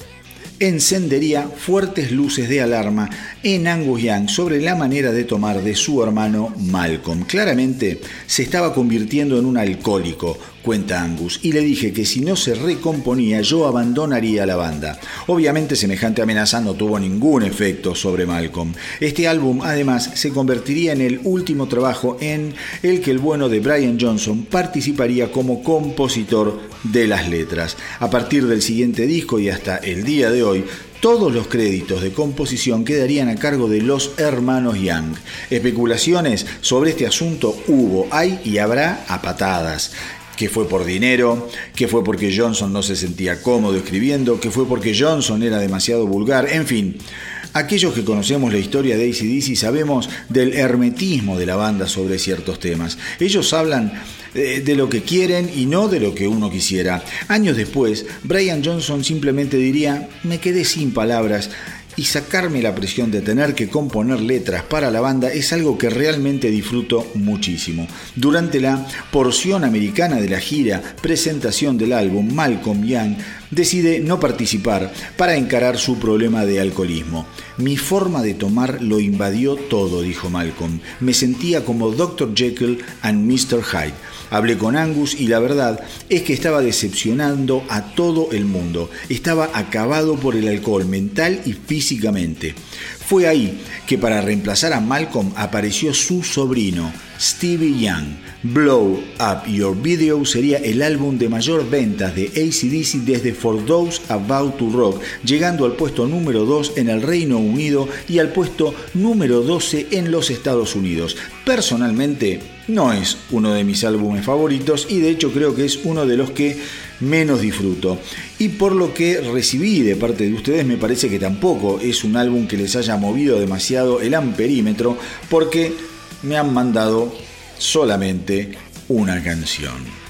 encendería fuertes luces de alarma en Angus Young sobre la manera de tomar de su hermano Malcolm. Claramente se estaba convirtiendo en un alcohólico, cuenta Angus, y le dije que si no se recomponía yo abandonaría la banda. Obviamente semejante amenaza no tuvo ningún efecto sobre Malcolm. Este álbum además se convertiría en el último trabajo en el que el bueno de Brian Johnson participaría como compositor de las letras. A partir del siguiente disco y hasta el día de hoy, todos los créditos de composición quedarían a cargo de los hermanos Young. Especulaciones sobre este asunto hubo, hay y habrá a patadas que fue por dinero, que fue porque Johnson no se sentía cómodo escribiendo, que fue porque Johnson era demasiado vulgar, en fin. Aquellos que conocemos la historia de ACDC sabemos del hermetismo de la banda sobre ciertos temas. Ellos hablan eh, de lo que quieren y no de lo que uno quisiera. Años después, Brian Johnson simplemente diría, me quedé sin palabras y sacarme la presión de tener que componer letras para la banda es algo que realmente disfruto muchísimo. Durante la porción americana de la gira presentación del álbum, Malcolm Young decide no participar para encarar su problema de alcoholismo. Mi forma de tomar lo invadió todo, dijo Malcolm. Me sentía como Dr. Jekyll and Mr. Hyde. Hablé con Angus y la verdad es que estaba decepcionando a todo el mundo. Estaba acabado por el alcohol mental y físicamente. Fue ahí que para reemplazar a Malcolm apareció su sobrino, Stevie Young. Blow Up Your Video sería el álbum de mayor ventas de ACDC desde For Those About to Rock, llegando al puesto número 2 en el Reino Unido y al puesto número 12 en los Estados Unidos. Personalmente, no es uno de mis álbumes favoritos y de hecho creo que es uno de los que menos disfruto. Y por lo que recibí de parte de ustedes, me parece que tampoco es un álbum que les haya movido demasiado el amperímetro, porque me han mandado solamente una canción.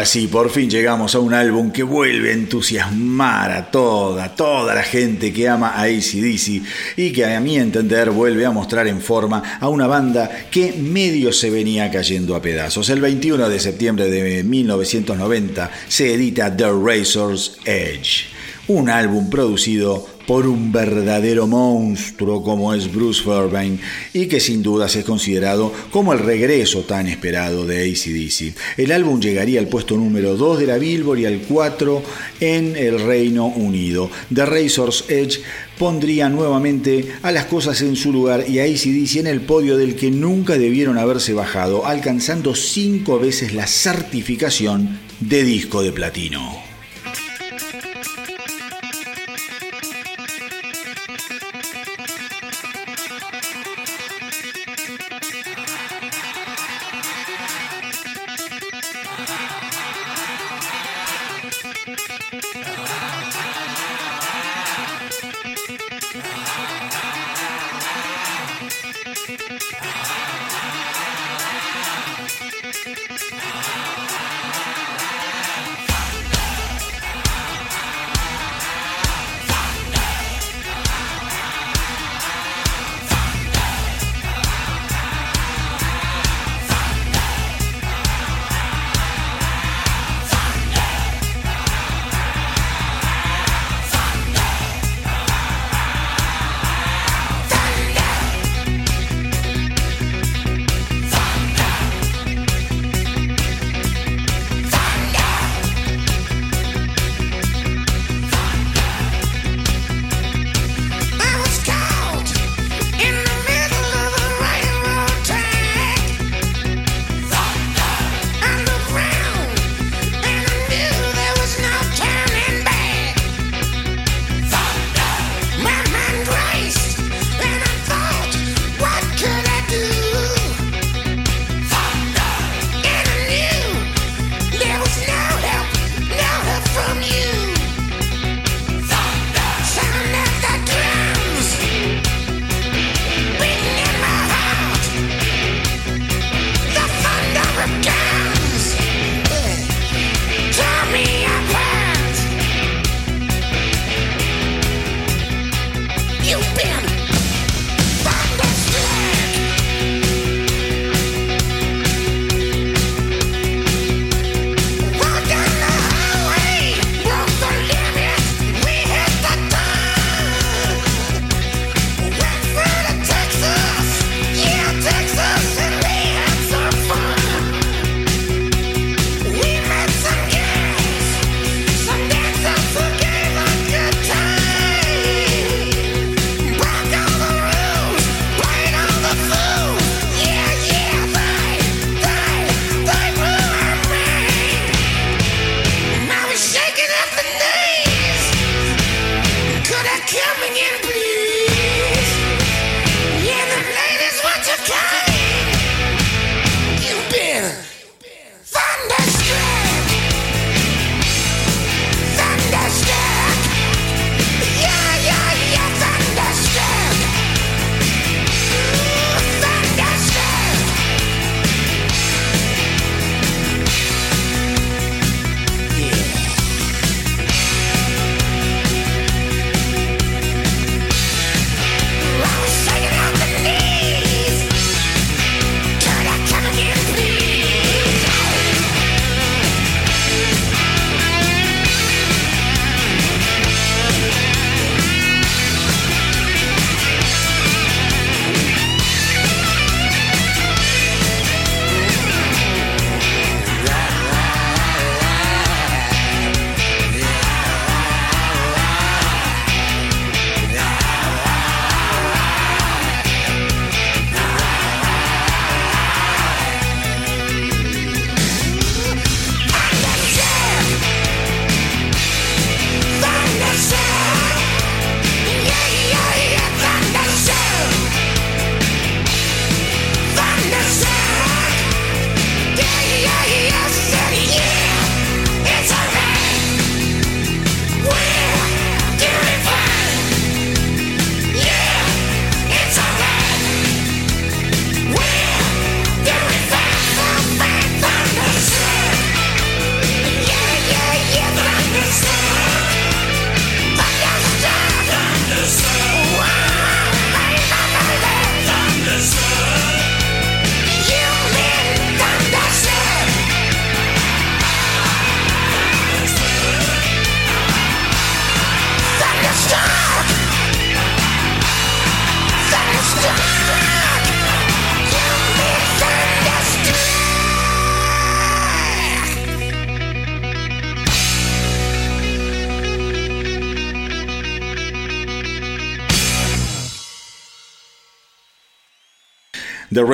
Ahora sí, por fin llegamos a un álbum que vuelve a entusiasmar a toda, toda la gente que ama a ACDC y que a mi entender vuelve a mostrar en forma a una banda que medio se venía cayendo a pedazos. El 21 de septiembre de 1990 se edita The Razor's Edge, un álbum producido por un verdadero monstruo como es Bruce Fairbairn y que sin dudas es considerado como el regreso tan esperado de ACDC. El álbum llegaría al puesto número 2 de la Billboard y al 4 en el Reino Unido. The Razor's Edge pondría nuevamente a las cosas en su lugar y a ACDC en el podio del que nunca debieron haberse bajado, alcanzando cinco veces la certificación de disco de platino.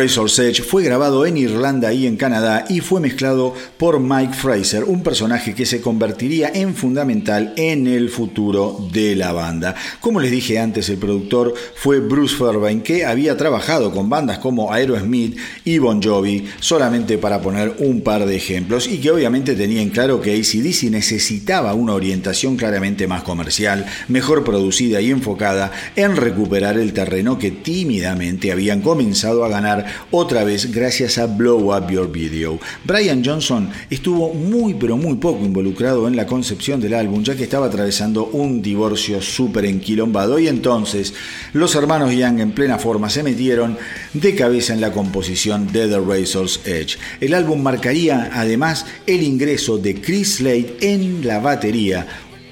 Razor's fue grabado en Irlanda y en Canadá y fue mezclado por Mike Fraser, un personaje que se convertiría en fundamental en el futuro de la banda. Como les dije antes, el productor fue Bruce Fairbairn, que había trabajado con bandas como Aerosmith y Bon Jovi, solamente para poner un par de ejemplos, y que obviamente tenía en claro que ACDC necesitaba una orientación claramente más comercial, mejor producida y enfocada en recuperar el terreno que tímidamente habían comenzado a ganar otra vez gracias a Blow Up Your Video. Brian Johnson estuvo muy pero muy poco involucrado en la concepción del álbum ya que estaba atravesando un divorcio súper enquilombado y entonces los hermanos Young en plena forma se metieron de cabeza en la composición de The Razor's Edge. El álbum marcaría además el ingreso de Chris Slade en la batería,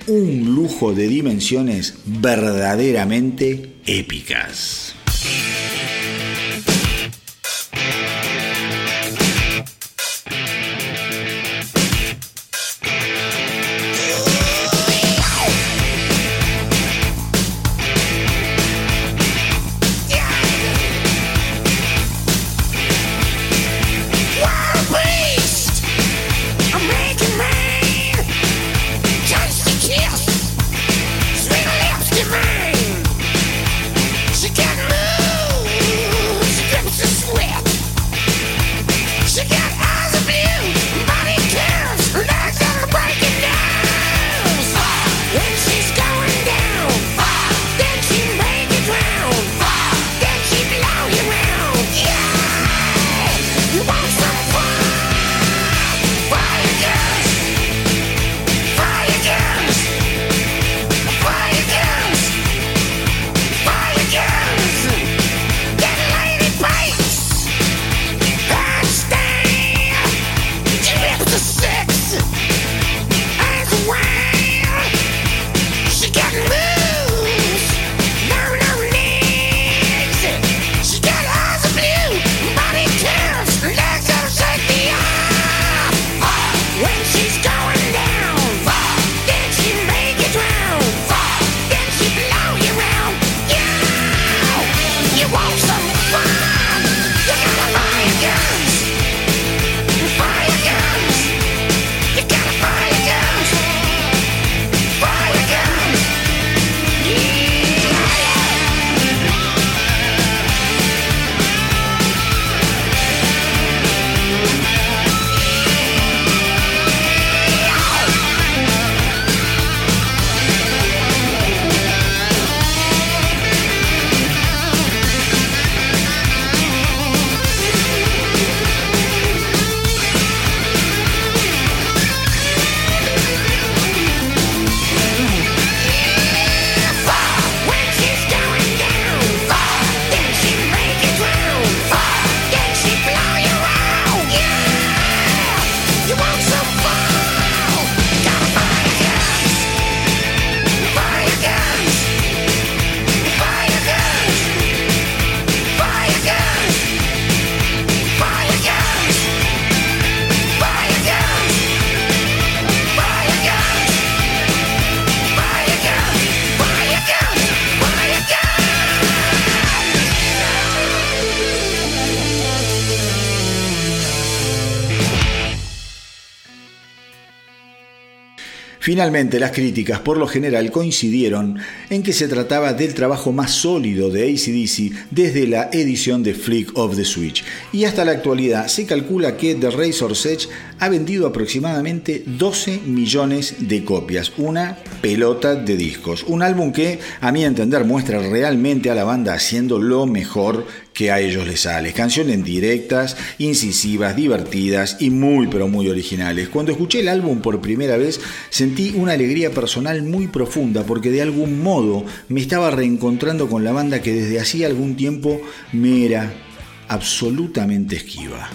un lujo de dimensiones verdaderamente épicas. Finalmente, las críticas por lo general coincidieron en que se trataba del trabajo más sólido de ACDC desde la edición de Flick of the Switch, y hasta la actualidad se calcula que The Razor's Edge ha vendido aproximadamente 12 millones de copias, una pelota de discos, un álbum que a mi entender muestra realmente a la banda haciendo lo mejor que a ellos les sale. Canciones directas, incisivas, divertidas y muy pero muy originales. Cuando escuché el álbum por primera vez sentí una alegría personal muy profunda porque de algún modo me estaba reencontrando con la banda que desde hacía algún tiempo me era absolutamente esquiva.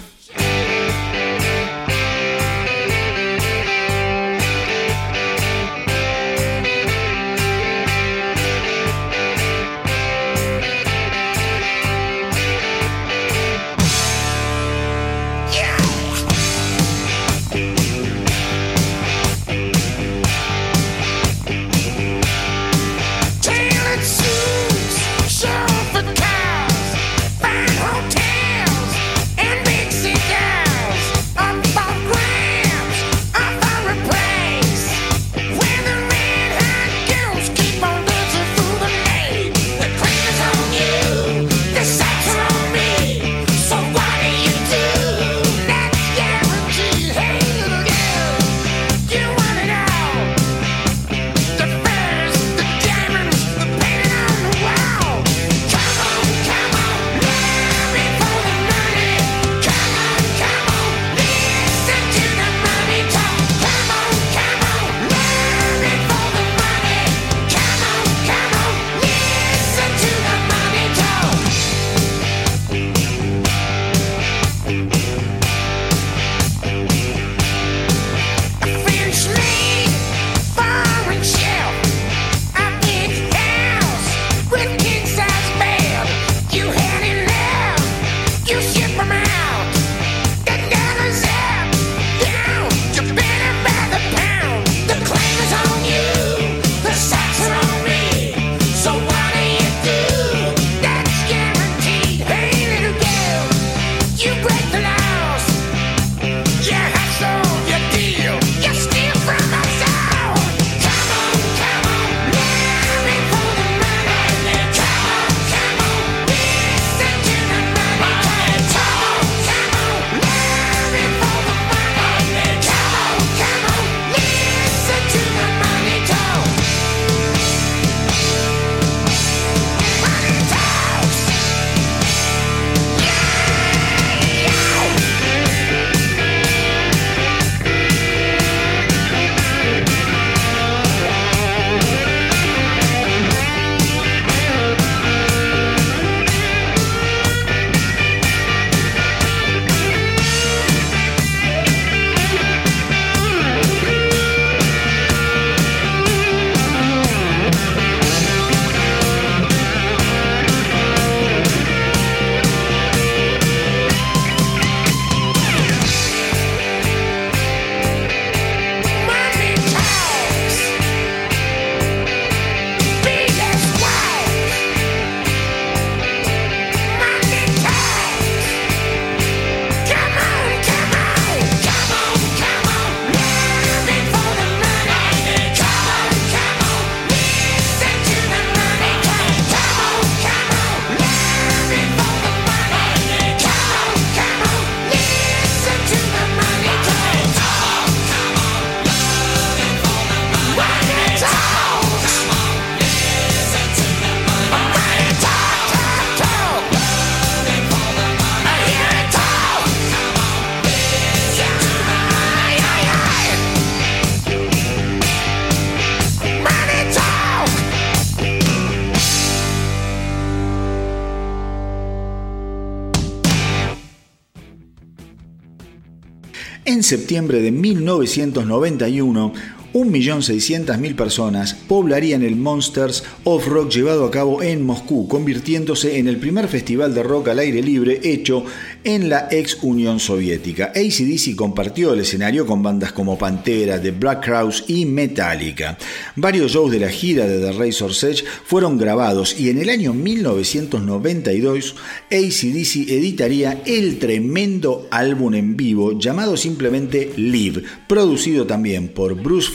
En septiembre de 1991, 1.600.000 personas poblarían el Monsters of Rock llevado a cabo en Moscú, convirtiéndose en el primer festival de rock al aire libre hecho en la ex Unión Soviética. ACDC compartió el escenario con bandas como Pantera, The Black Crowes y Metallica. Varios shows de la gira de The Razor's Edge fueron grabados y en el año 1992 ACDC editaría el tremendo álbum en vivo llamado simplemente Live, producido también por Bruce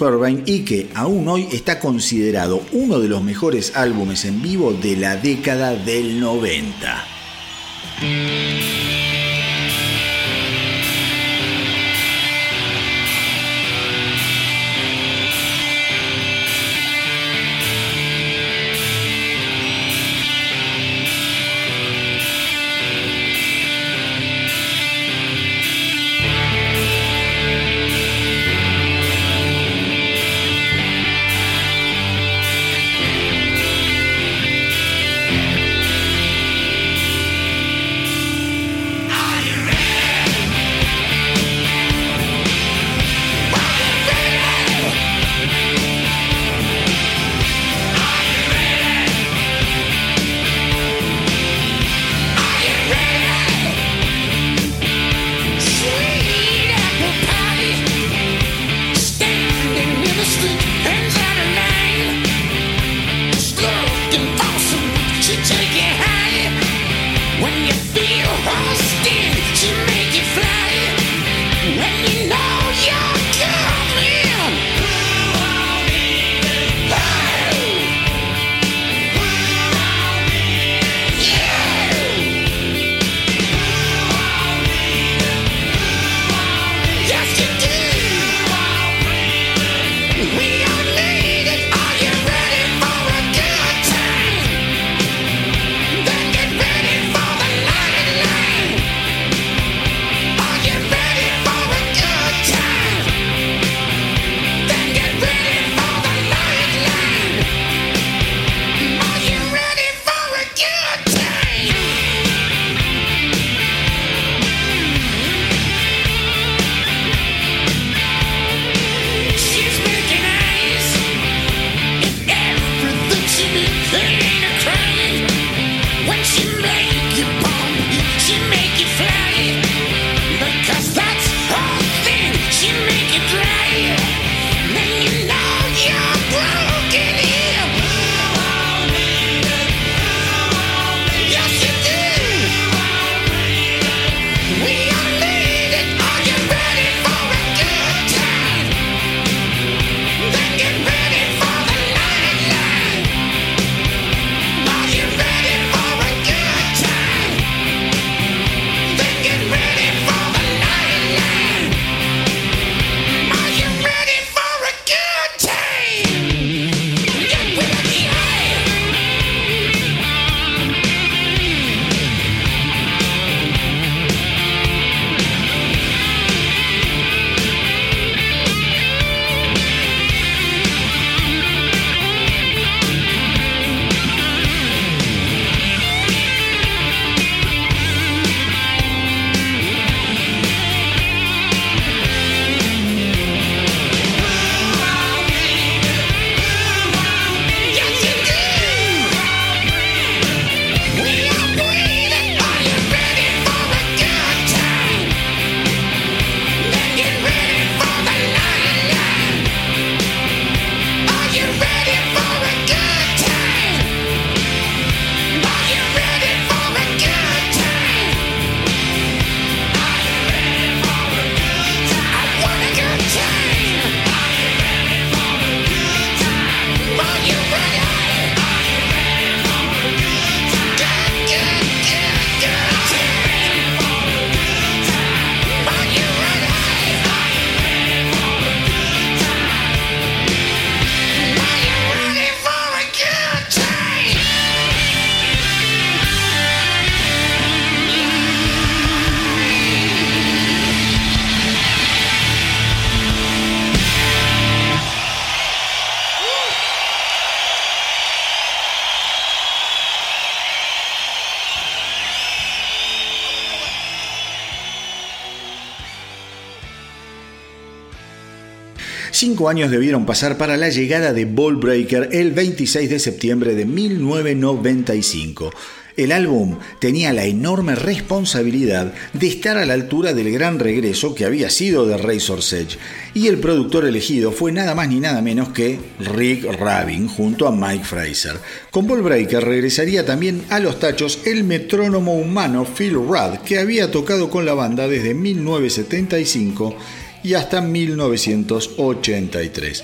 y que aún hoy está considerado uno de los mejores álbumes en vivo de la década del 90. Años debieron pasar para la llegada de Ball Breaker el 26 de septiembre de 1995. El álbum tenía la enorme responsabilidad de estar a la altura del gran regreso que había sido de Razor's Edge, y el productor elegido fue nada más ni nada menos que Rick Rabin junto a Mike Fraser. Con Ball Breaker regresaría también a los tachos el metrónomo humano Phil Rudd, que había tocado con la banda desde 1975 y hasta 1983.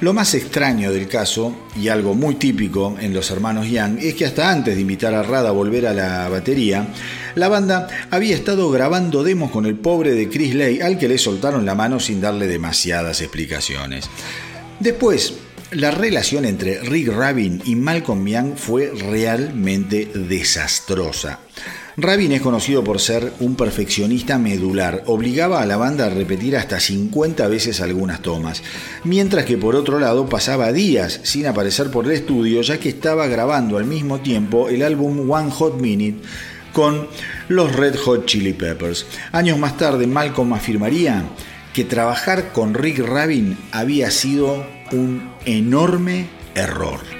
Lo más extraño del caso, y algo muy típico en los hermanos Young, es que hasta antes de invitar a Rada a volver a la batería, la banda había estado grabando demos con el pobre de Chris Lay, al que le soltaron la mano sin darle demasiadas explicaciones. Después, la relación entre Rick Rabin y Malcolm Young fue realmente desastrosa. Rabin es conocido por ser un perfeccionista medular, obligaba a la banda a repetir hasta 50 veces algunas tomas, mientras que por otro lado pasaba días sin aparecer por el estudio ya que estaba grabando al mismo tiempo el álbum One Hot Minute con los Red Hot Chili Peppers. Años más tarde Malcolm afirmaría que trabajar con Rick Rabin había sido un enorme error.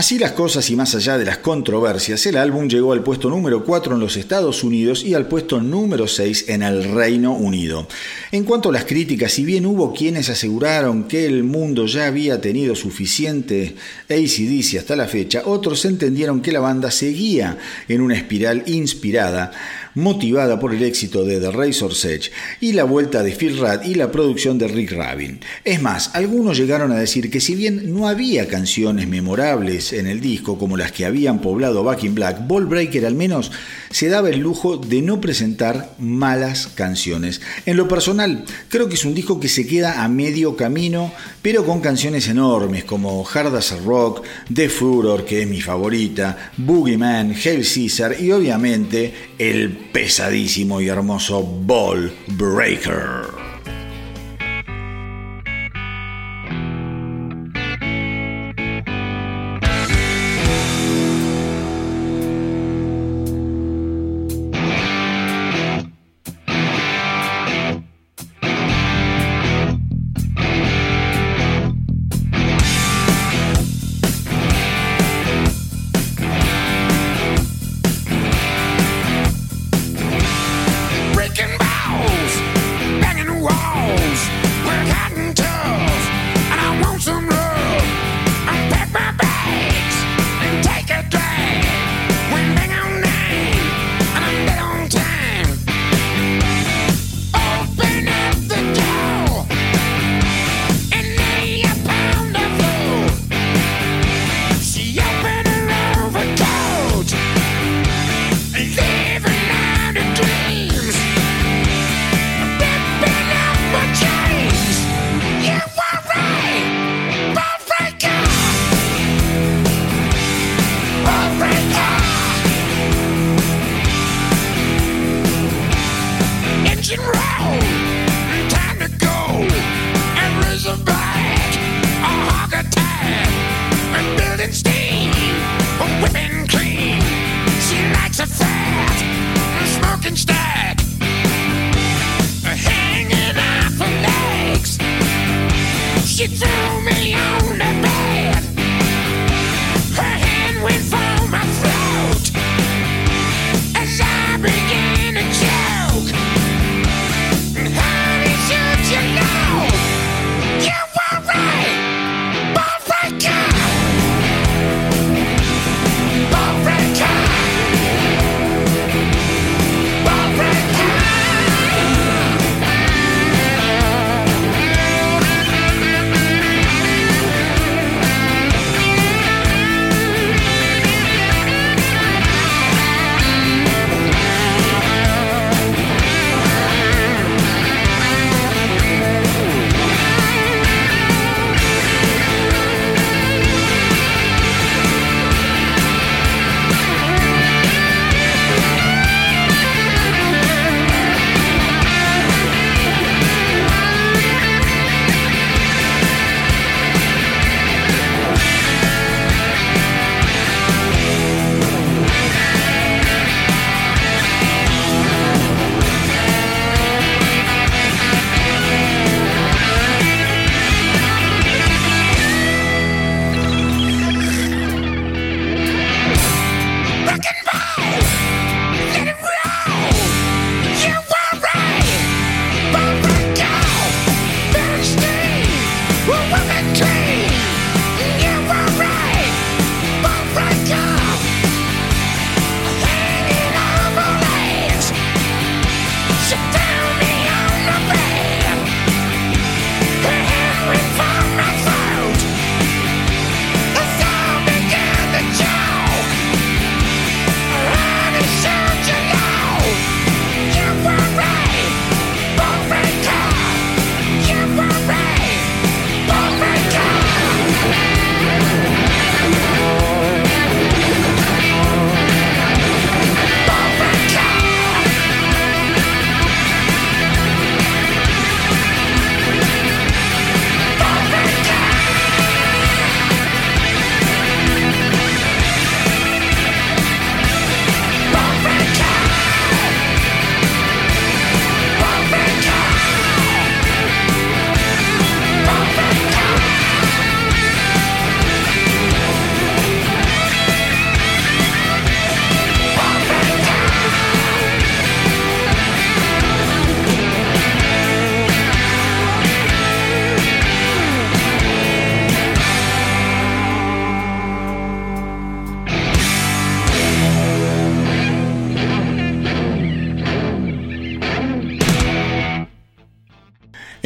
Así las cosas y más allá de las controversias, el álbum llegó al puesto número 4 en los Estados Unidos y al puesto número 6 en el Reino Unido. En cuanto a las críticas, si bien hubo quienes aseguraron que el mundo ya había tenido suficiente ACDC hasta la fecha, otros entendieron que la banda seguía en una espiral inspirada motivada por el éxito de The Razor's Edge y la vuelta de Phil Rudd y la producción de Rick Rabin. Es más, algunos llegaron a decir que si bien no había canciones memorables en el disco como las que habían poblado Back in Black, Ball Breaker al menos se daba el lujo de no presentar malas canciones. En lo personal, creo que es un disco que se queda a medio camino, pero con canciones enormes como Hard as a Rock, The Furor, que es mi favorita, Boogeyman, Hail Caesar y obviamente el pesadísimo y hermoso Ball Breaker.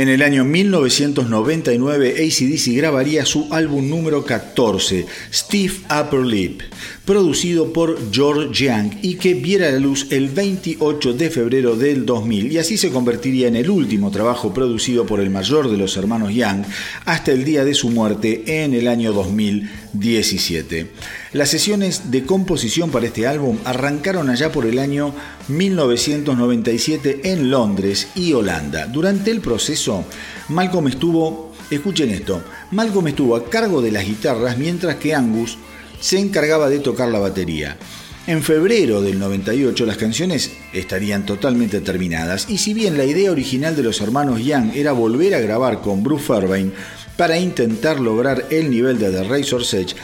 En el año 1999, ACDC grabaría su álbum número 14, Steve Upper Lip, producido por George Young y que viera la luz el 28 de febrero del 2000 y así se convertiría en el último trabajo producido por el mayor de los hermanos Young hasta el día de su muerte en el año 2017. Las sesiones de composición para este álbum arrancaron allá por el año 1997 en Londres y Holanda. Durante el proceso, Malcolm estuvo, escuchen esto, Malcolm estuvo a cargo de las guitarras mientras que Angus se encargaba de tocar la batería. En febrero del 98 las canciones estarían totalmente terminadas y si bien la idea original de los hermanos Young era volver a grabar con Bruce Fairbairn para intentar lograr el nivel de The Razor's Edge,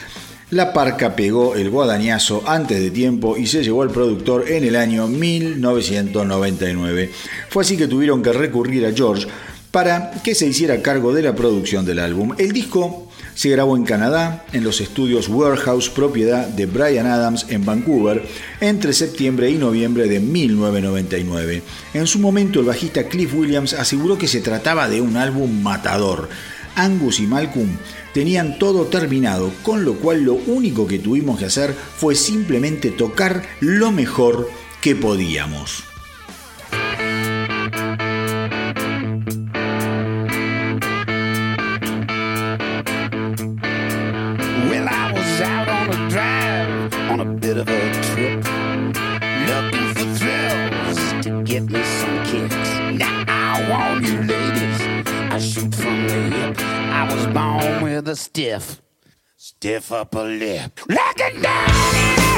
la parca pegó el guadañazo antes de tiempo y se llevó al productor en el año 1999. Fue así que tuvieron que recurrir a George para que se hiciera cargo de la producción del álbum. El disco se grabó en Canadá, en los estudios Warehouse, propiedad de Brian Adams en Vancouver, entre septiembre y noviembre de 1999. En su momento, el bajista Cliff Williams aseguró que se trataba de un álbum matador. Angus y Malcolm tenían todo terminado, con lo cual lo único que tuvimos que hacer fue simplemente tocar lo mejor que podíamos. With a stiff, stiff upper lip. Looking down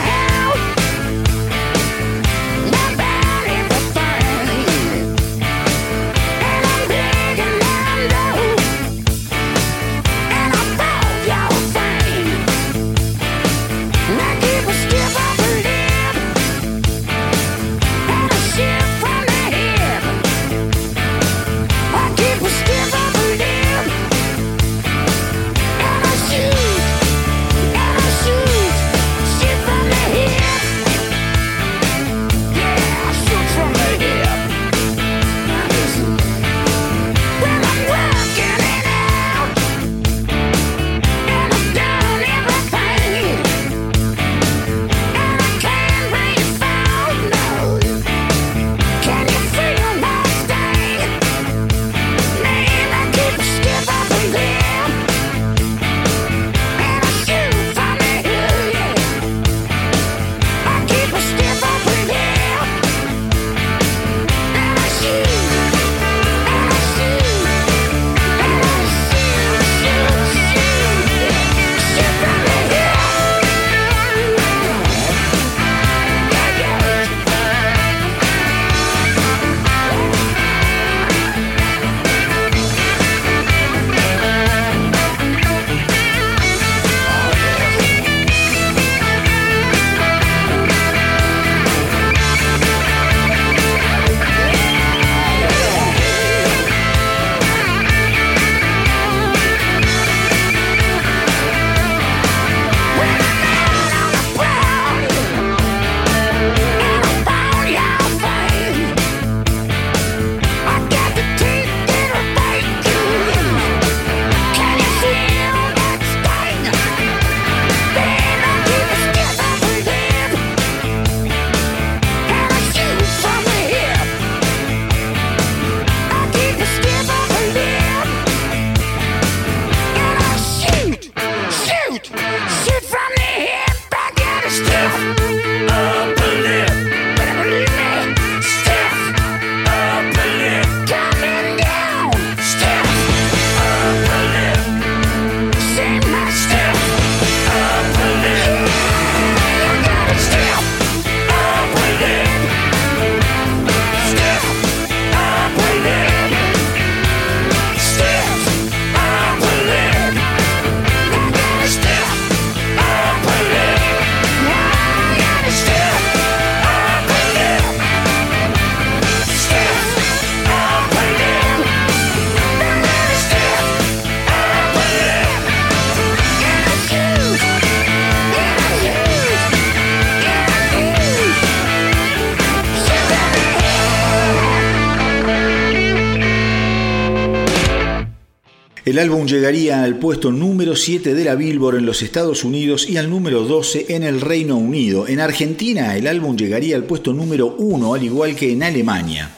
El álbum llegaría al puesto número 7 de la Billboard en los Estados Unidos y al número 12 en el Reino Unido. En Argentina el álbum llegaría al puesto número 1 al igual que en Alemania.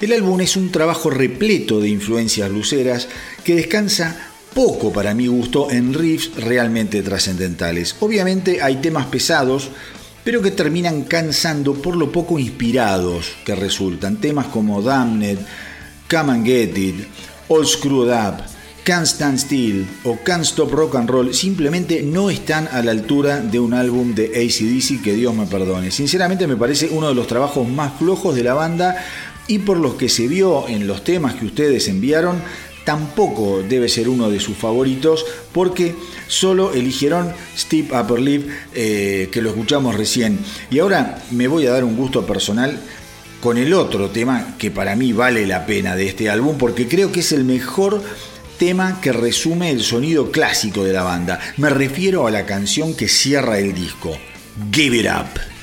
El álbum es un trabajo repleto de influencias luceras que descansa poco para mi gusto en riffs realmente trascendentales. Obviamente hay temas pesados, pero que terminan cansando por lo poco inspirados que resultan. Temas como Damned, Come and Get It, All Screwed Up, Can't Stand Still o Can't Stop Rock and Roll simplemente no están a la altura de un álbum de ACDC que Dios me perdone. Sinceramente me parece uno de los trabajos más flojos de la banda y por los que se vio en los temas que ustedes enviaron, tampoco debe ser uno de sus favoritos porque solo eligieron Steve Upper eh, que lo escuchamos recién. Y ahora me voy a dar un gusto personal con el otro tema que para mí vale la pena de este álbum porque creo que es el mejor tema que resume el sonido clásico de la banda. Me refiero a la canción que cierra el disco, Give It Up.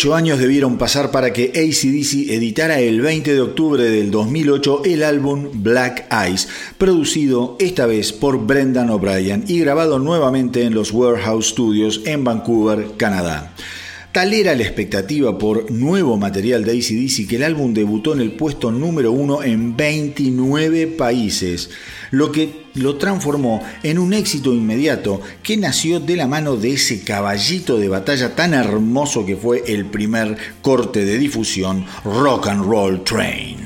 Ocho años debieron pasar para que ACDC editara el 20 de octubre del 2008 el álbum Black Eyes, producido esta vez por Brendan O'Brien y grabado nuevamente en los Warehouse Studios en Vancouver, Canadá. Tal era la expectativa por nuevo material de ACDC que el álbum debutó en el puesto número uno en 29 países, lo que lo transformó en un éxito inmediato que nació de la mano de ese caballito de batalla tan hermoso que fue el primer corte de difusión Rock and Roll Train.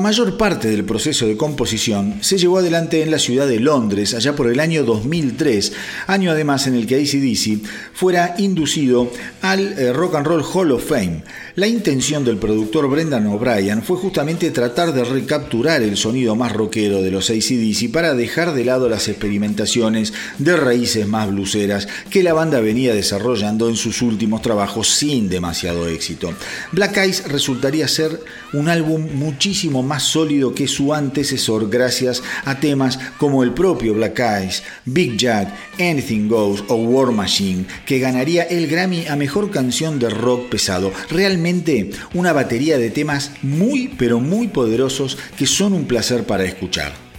La mayor parte del proceso de composición se llevó adelante en la ciudad de Londres, allá por el año 2003, año además en el que ACDC fuera inducido al eh, Rock and Roll Hall of Fame. La intención del productor Brendan O'Brien fue justamente tratar de recapturar el sonido más rockero de los ACDC para dejar de lado las experimentaciones de raíces más bluseras que la banda venía desarrollando en sus últimos trabajos sin demasiado éxito. Black Eyes resultaría ser un álbum muchísimo más sólido que su antecesor gracias a temas como el propio Black Eyes, Big Jack, Anything Goes o War Machine, que ganaría el Grammy a Mejor Canción de Rock Pesado. Una batería de temas muy pero muy poderosos que son un placer para escuchar.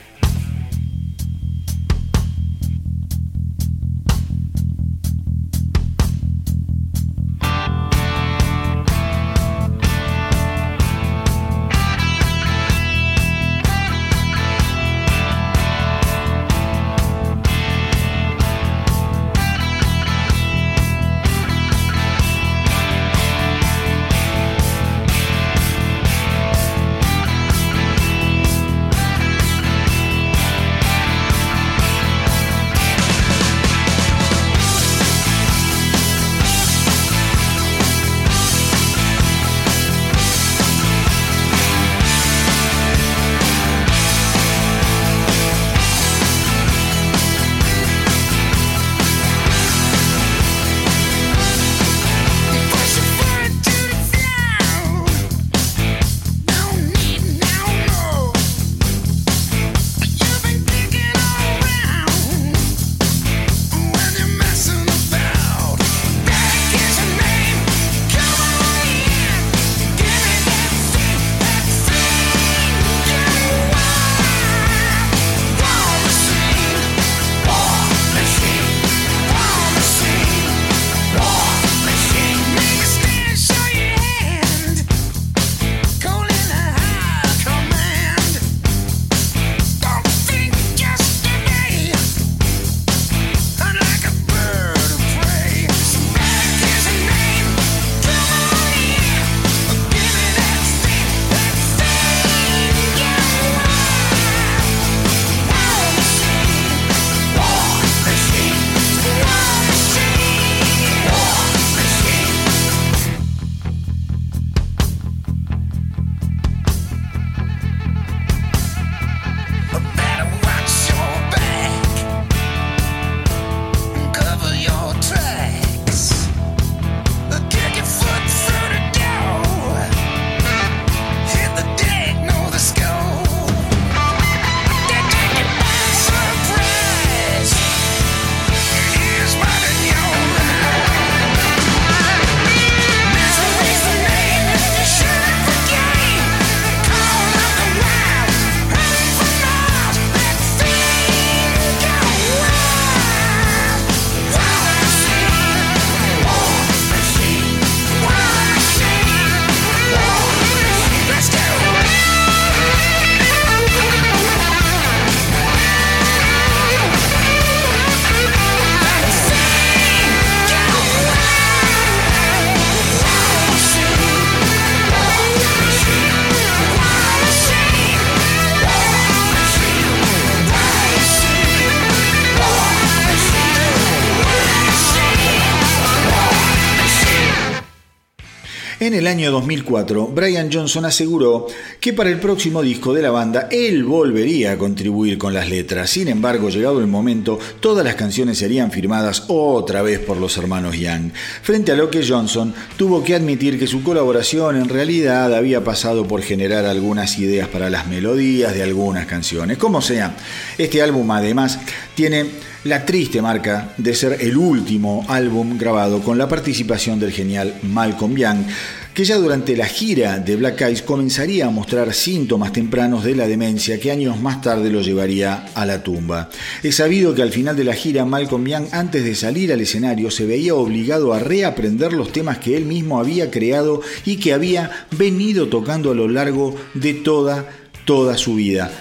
Año 2004, Brian Johnson aseguró que para el próximo disco de la banda él volvería a contribuir con las letras. Sin embargo, llegado el momento, todas las canciones serían firmadas otra vez por los hermanos Young. Frente a lo que Johnson tuvo que admitir que su colaboración en realidad había pasado por generar algunas ideas para las melodías de algunas canciones. Como sea, este álbum además tiene la triste marca de ser el último álbum grabado con la participación del genial Malcolm Young, que ya durante la gira de Black Eyes comenzaría a mostrar síntomas tempranos de la demencia que años más tarde lo llevaría a la tumba. Es sabido que al final de la gira Malcolm Young antes de salir al escenario se veía obligado a reaprender los temas que él mismo había creado y que había venido tocando a lo largo de toda, toda su vida.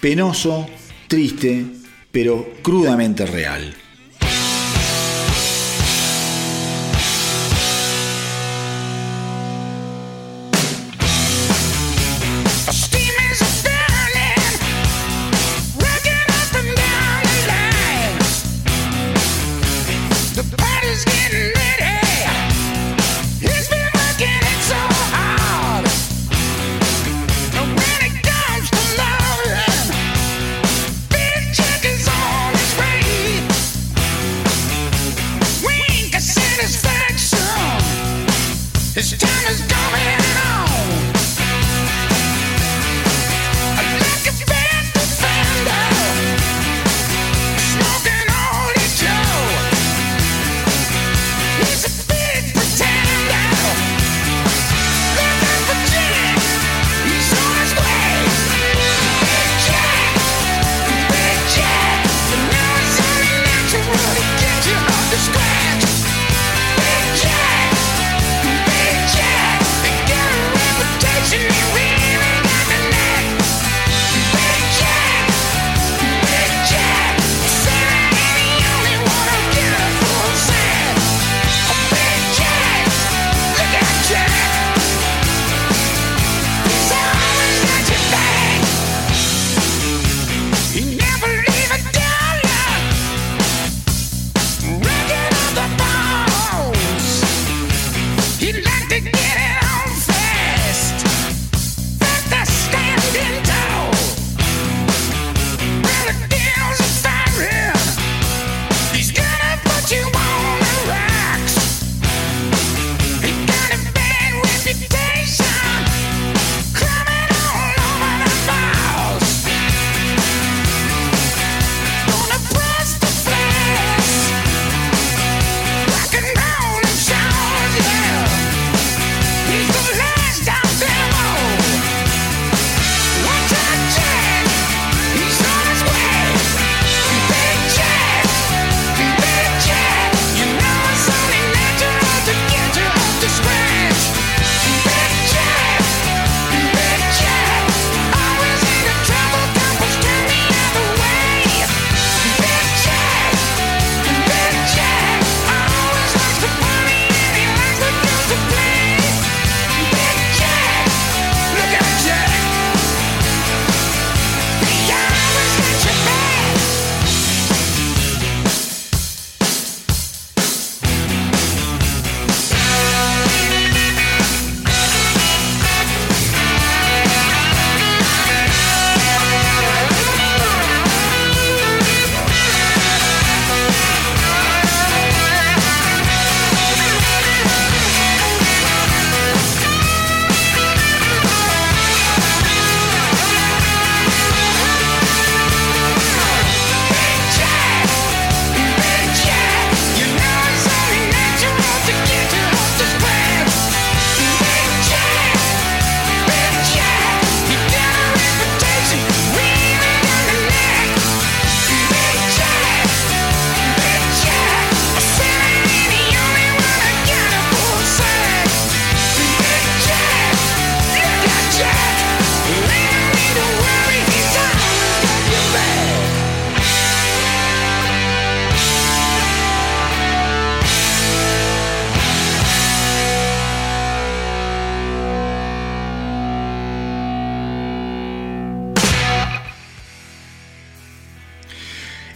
Penoso, triste, pero crudamente real.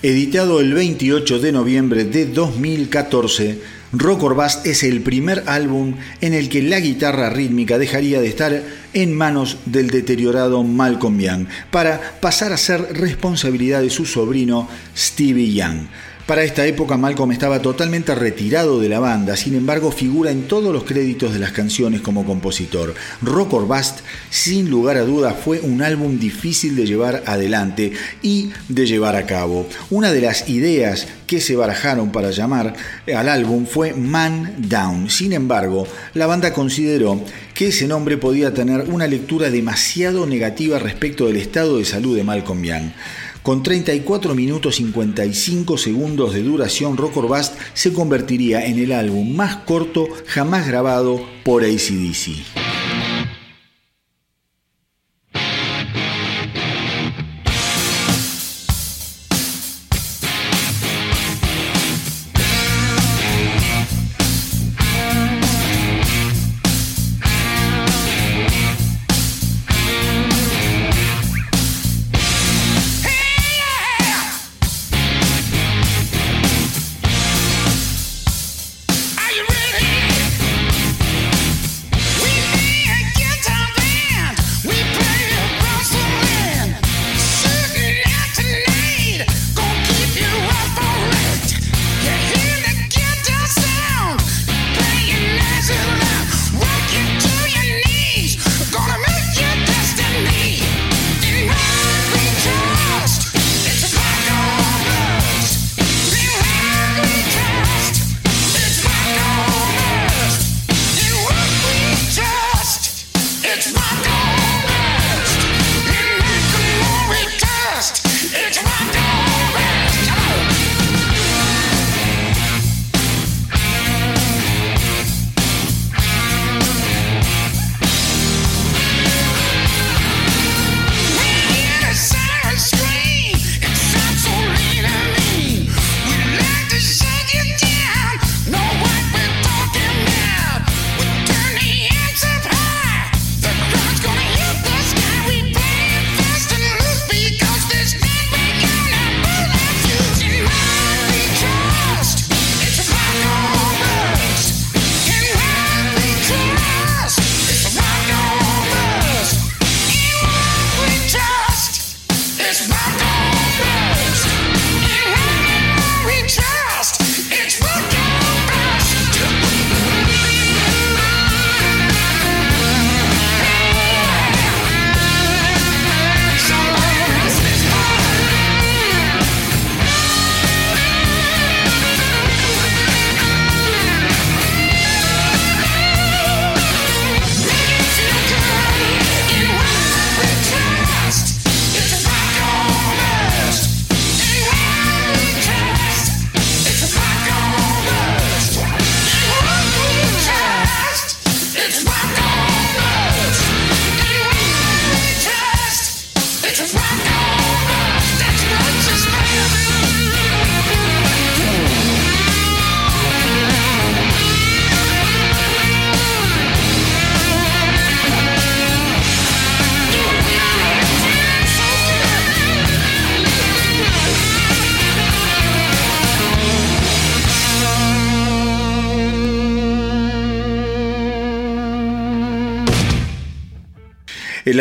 Editado el 28 de noviembre de 2014, Rock or Bust es el primer álbum en el que la guitarra rítmica dejaría de estar en manos del deteriorado Malcolm Young para pasar a ser responsabilidad de su sobrino Stevie Young. Para esta época Malcolm estaba totalmente retirado de la banda, sin embargo figura en todos los créditos de las canciones como compositor. Rock or Bust, sin lugar a dudas, fue un álbum difícil de llevar adelante y de llevar a cabo. Una de las ideas que se barajaron para llamar al álbum fue Man Down. Sin embargo, la banda consideró que ese nombre podía tener una lectura demasiado negativa respecto del estado de salud de Malcolm Young. Con 34 minutos 55 segundos de duración, Rock or Bust se convertiría en el álbum más corto jamás grabado por ACDC.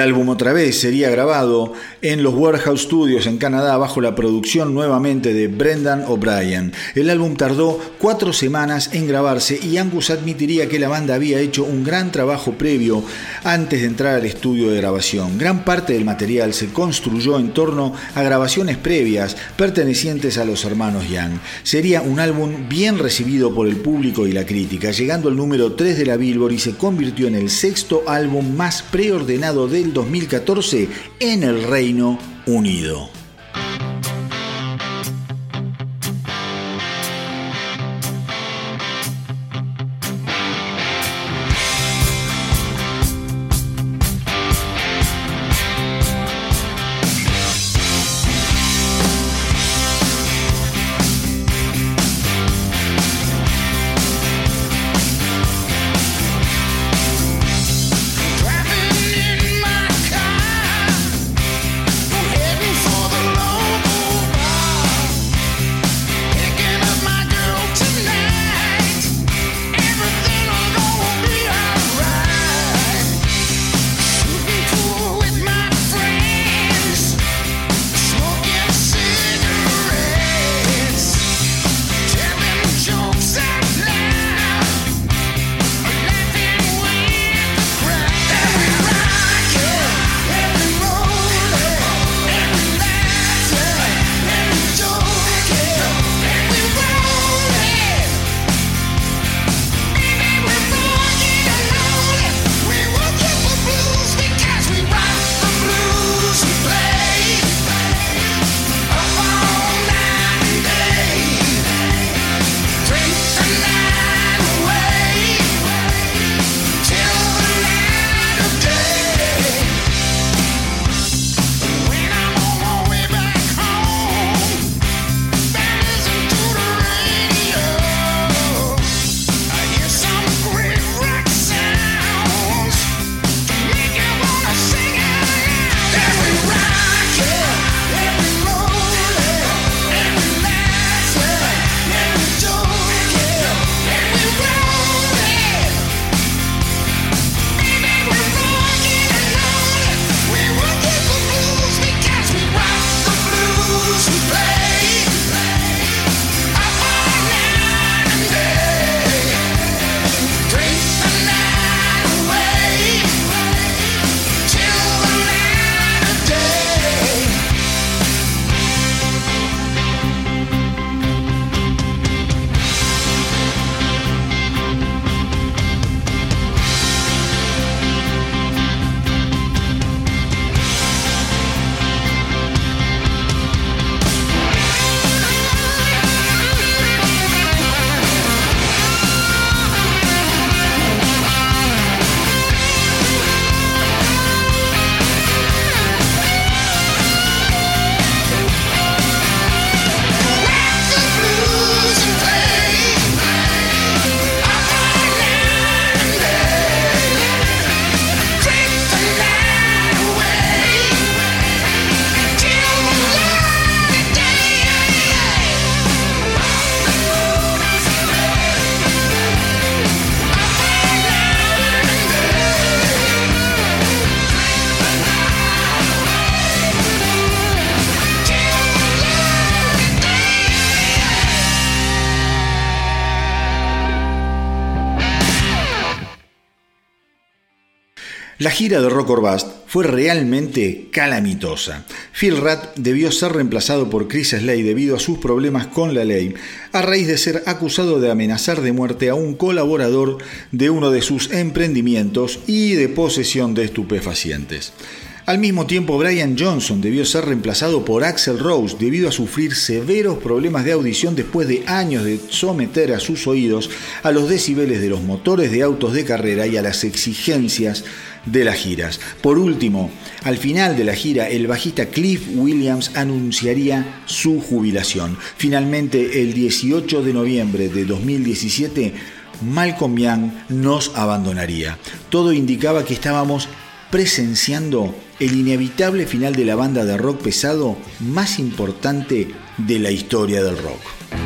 Álbum otra vez sería grabado en los Warehouse Studios en Canadá bajo la producción nuevamente de Brendan O'Brien. El álbum tardó cuatro semanas en grabarse y Angus admitiría que la banda había hecho un gran trabajo previo antes de entrar al estudio de grabación. Gran parte del material se construyó en torno a grabaciones previas pertenecientes a los hermanos Young. Sería un álbum bien recibido por el público y la crítica, llegando al número 3 de la Billboard y se convirtió en el sexto álbum más preordenado del 2014 en el Reino Unido. La gira de Rock or Bust fue realmente calamitosa. Phil Ratt debió ser reemplazado por Chris Slade debido a sus problemas con la ley, a raíz de ser acusado de amenazar de muerte a un colaborador de uno de sus emprendimientos y de posesión de estupefacientes. Al mismo tiempo, Brian Johnson debió ser reemplazado por Axel Rose debido a sufrir severos problemas de audición después de años de someter a sus oídos a los decibeles de los motores de autos de carrera y a las exigencias de las giras. Por último, al final de la gira, el bajista Cliff Williams anunciaría su jubilación. Finalmente, el 18 de noviembre de 2017, Malcolm Young nos abandonaría. Todo indicaba que estábamos presenciando el inevitable final de la banda de rock pesado más importante de la historia del rock.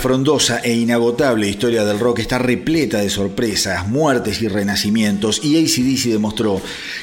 Frondosa e inagotable historia del rock está repleta de sorpresas, muertes y renacimientos, y ACDC demostró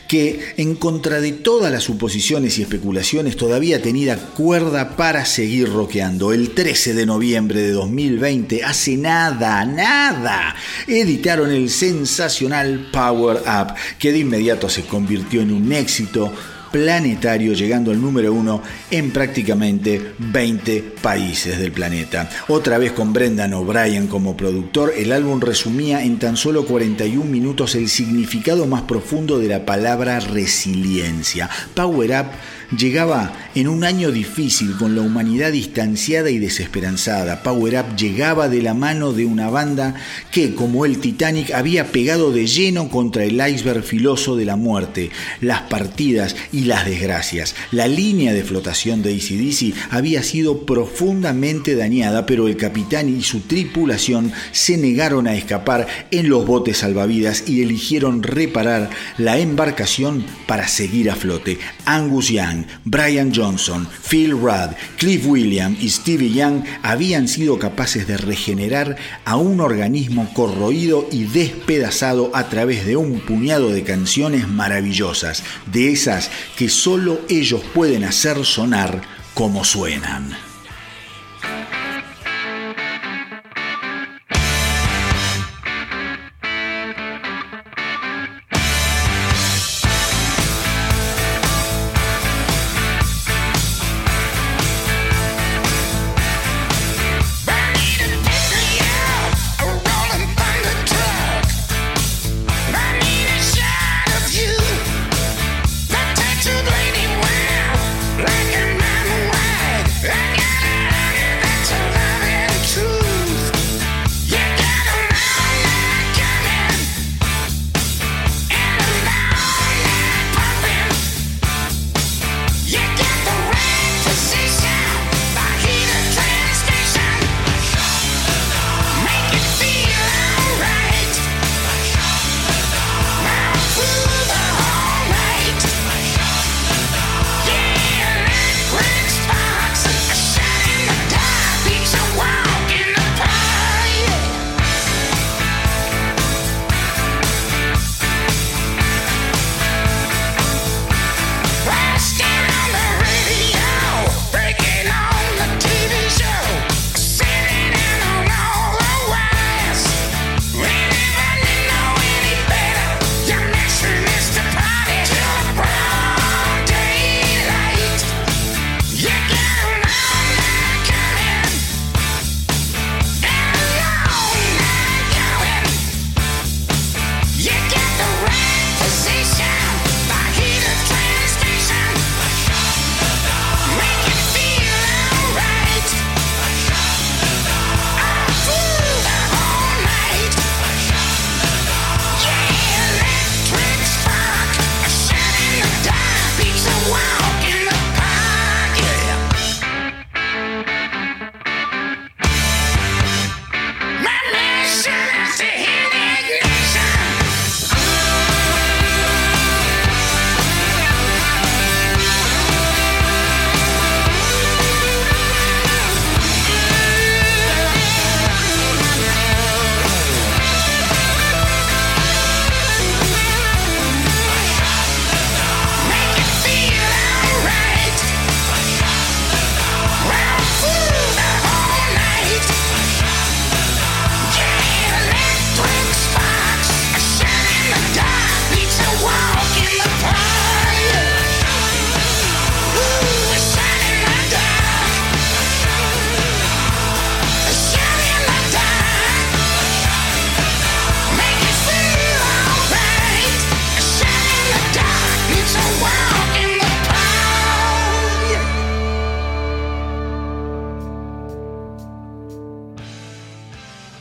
que, en contra de todas las suposiciones y especulaciones, todavía tenía cuerda para seguir rockeando. El 13 de noviembre de 2020, hace nada, nada, editaron el sensacional Power Up, que de inmediato se convirtió en un éxito planetario, llegando al número uno en prácticamente 20 países del planeta. Otra vez con Brendan O'Brien como productor, el álbum resumía en tan solo 41 minutos el significado más profundo de la palabra resiliencia. Power Up llegaba en un año difícil con la humanidad distanciada y desesperanzada. Power Up llegaba de la mano de una banda que, como el Titanic, había pegado de lleno contra el iceberg filoso de la muerte, las partidas y las desgracias. La línea de flotación de ACDC había sido profundamente dañada, pero el capitán y su tripulación se negaron a escapar en los botes salvavidas y eligieron reparar la embarcación para seguir a flote. Angus Young Brian Johnson, Phil Rudd, Cliff Williams y Stevie Young habían sido capaces de regenerar a un organismo corroído y despedazado a través de un puñado de canciones maravillosas, de esas que solo ellos pueden hacer sonar como suenan.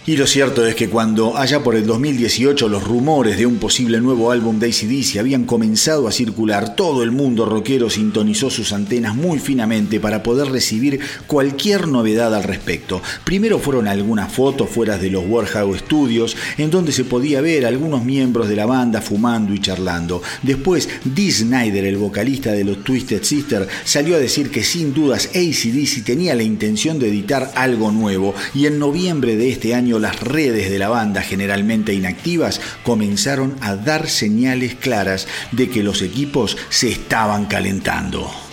Y lo cierto es que cuando allá por el 2018 los rumores de un posible nuevo álbum de ACDC habían comenzado a circular, todo el mundo rockero sintonizó sus antenas muy finamente para poder recibir cualquier novedad al respecto. Primero fueron algunas fotos fuera de los Warhouse Studios en donde se podía ver a algunos miembros de la banda fumando y charlando. Después, Dee Snyder, el vocalista de los Twisted Sister, salió a decir que sin dudas ACDC tenía la intención de editar algo nuevo y en noviembre de este año las redes de la banda, generalmente inactivas, comenzaron a dar señales claras de que los equipos se estaban calentando.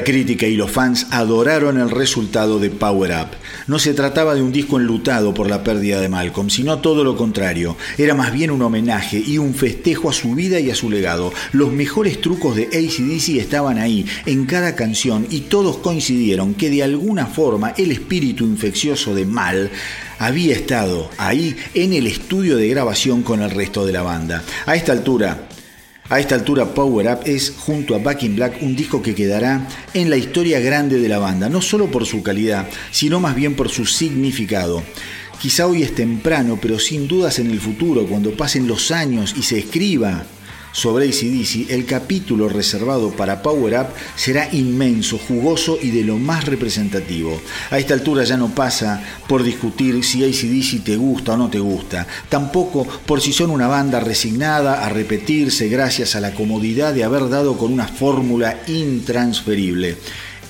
La crítica y los fans adoraron el resultado de Power Up. No se trataba de un disco enlutado por la pérdida de Malcolm, sino todo lo contrario. Era más bien un homenaje y un festejo a su vida y a su legado. Los mejores trucos de ACDC estaban ahí, en cada canción, y todos coincidieron que de alguna forma el espíritu infeccioso de Mal había estado ahí en el estudio de grabación con el resto de la banda. A esta altura, a esta altura Power Up es, junto a Back in Black, un disco que quedará en la historia grande de la banda, no solo por su calidad, sino más bien por su significado. Quizá hoy es temprano, pero sin dudas en el futuro, cuando pasen los años y se escriba sobre ACDC, el capítulo reservado para Power Up será inmenso, jugoso y de lo más representativo. A esta altura ya no pasa por discutir si ACDC te gusta o no te gusta, tampoco por si son una banda resignada a repetirse gracias a la comodidad de haber dado con una fórmula intransferible.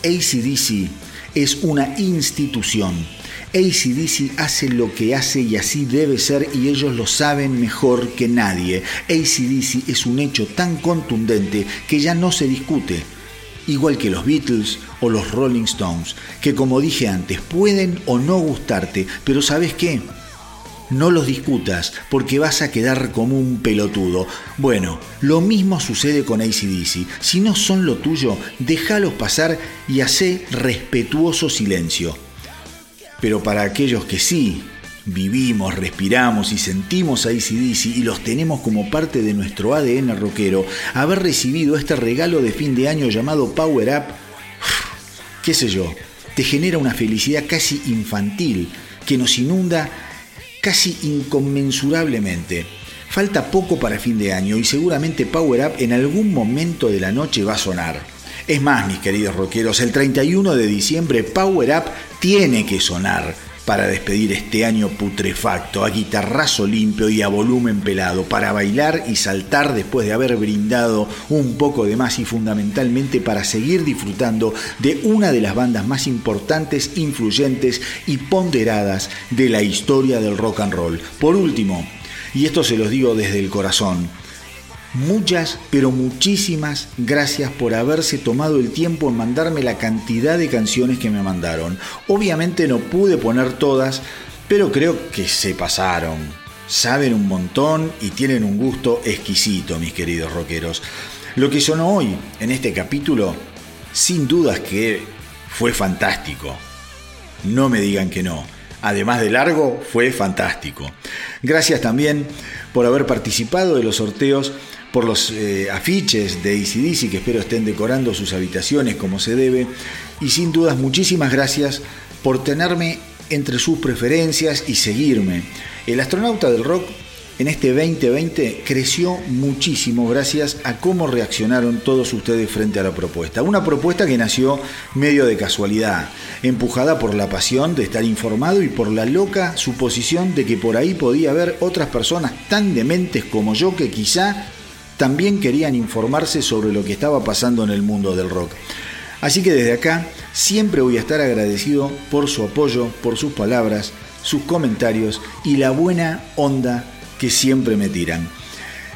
ACDC es una institución ACDC hace lo que hace y así debe ser y ellos lo saben mejor que nadie. ACDC es un hecho tan contundente que ya no se discute. Igual que los Beatles o los Rolling Stones, que como dije antes, pueden o no gustarte, pero ¿sabes qué? No los discutas porque vas a quedar como un pelotudo. Bueno, lo mismo sucede con ACDC. Si no son lo tuyo, déjalos pasar y hace respetuoso silencio. Pero para aquellos que sí vivimos, respiramos y sentimos a ACDC y los tenemos como parte de nuestro ADN rockero, haber recibido este regalo de fin de año llamado Power Up, qué sé yo, te genera una felicidad casi infantil que nos inunda casi inconmensurablemente. Falta poco para fin de año y seguramente Power Up en algún momento de la noche va a sonar. Es más, mis queridos rockeros, el 31 de diciembre Power Up tiene que sonar para despedir este año putrefacto, a guitarrazo limpio y a volumen pelado, para bailar y saltar después de haber brindado un poco de más y fundamentalmente para seguir disfrutando de una de las bandas más importantes, influyentes y ponderadas de la historia del rock and roll. Por último, y esto se los digo desde el corazón, Muchas, pero muchísimas gracias por haberse tomado el tiempo en mandarme la cantidad de canciones que me mandaron. Obviamente no pude poner todas, pero creo que se pasaron. Saben un montón y tienen un gusto exquisito, mis queridos rockeros. Lo que sonó hoy en este capítulo, sin dudas que fue fantástico. No me digan que no. Además de largo, fue fantástico. Gracias también por haber participado de los sorteos por los eh, afiches de ACDC que espero estén decorando sus habitaciones como se debe. Y sin dudas muchísimas gracias por tenerme entre sus preferencias y seguirme. El astronauta del rock en este 2020 creció muchísimo gracias a cómo reaccionaron todos ustedes frente a la propuesta. Una propuesta que nació medio de casualidad, empujada por la pasión de estar informado y por la loca suposición de que por ahí podía haber otras personas tan dementes como yo que quizá también querían informarse sobre lo que estaba pasando en el mundo del rock. Así que desde acá siempre voy a estar agradecido por su apoyo, por sus palabras, sus comentarios y la buena onda que siempre me tiran.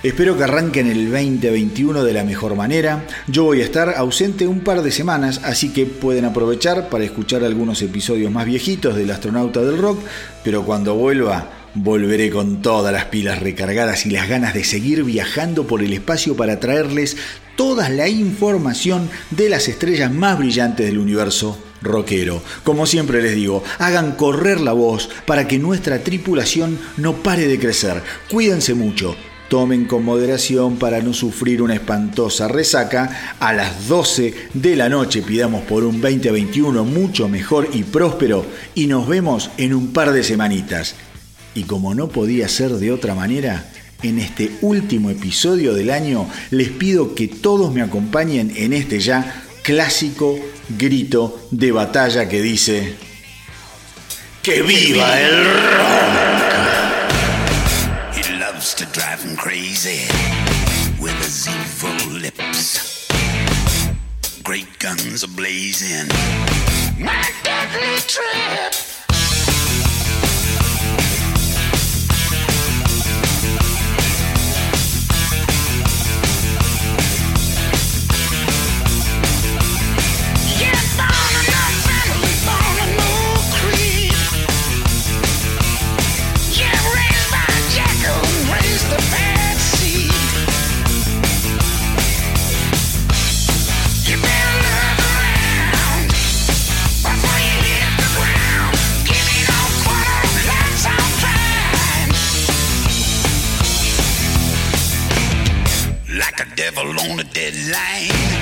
Espero que arranquen el 2021 de la mejor manera. Yo voy a estar ausente un par de semanas, así que pueden aprovechar para escuchar algunos episodios más viejitos del astronauta del rock, pero cuando vuelva Volveré con todas las pilas recargadas y las ganas de seguir viajando por el espacio para traerles toda la información de las estrellas más brillantes del universo rockero. Como siempre les digo, hagan correr la voz para que nuestra tripulación no pare de crecer. Cuídense mucho. Tomen con moderación para no sufrir una espantosa resaca. A las 12 de la noche pidamos por un 2021 mucho mejor y próspero y nos vemos en un par de semanitas. Y como no podía ser de otra manera, en este último episodio del año les pido que todos me acompañen en este ya clásico grito de batalla que dice ¡Que viva el rock! He loves to drive him crazy with his evil lips. Great guns are blazing. My deadly trip. Devil on a deadline.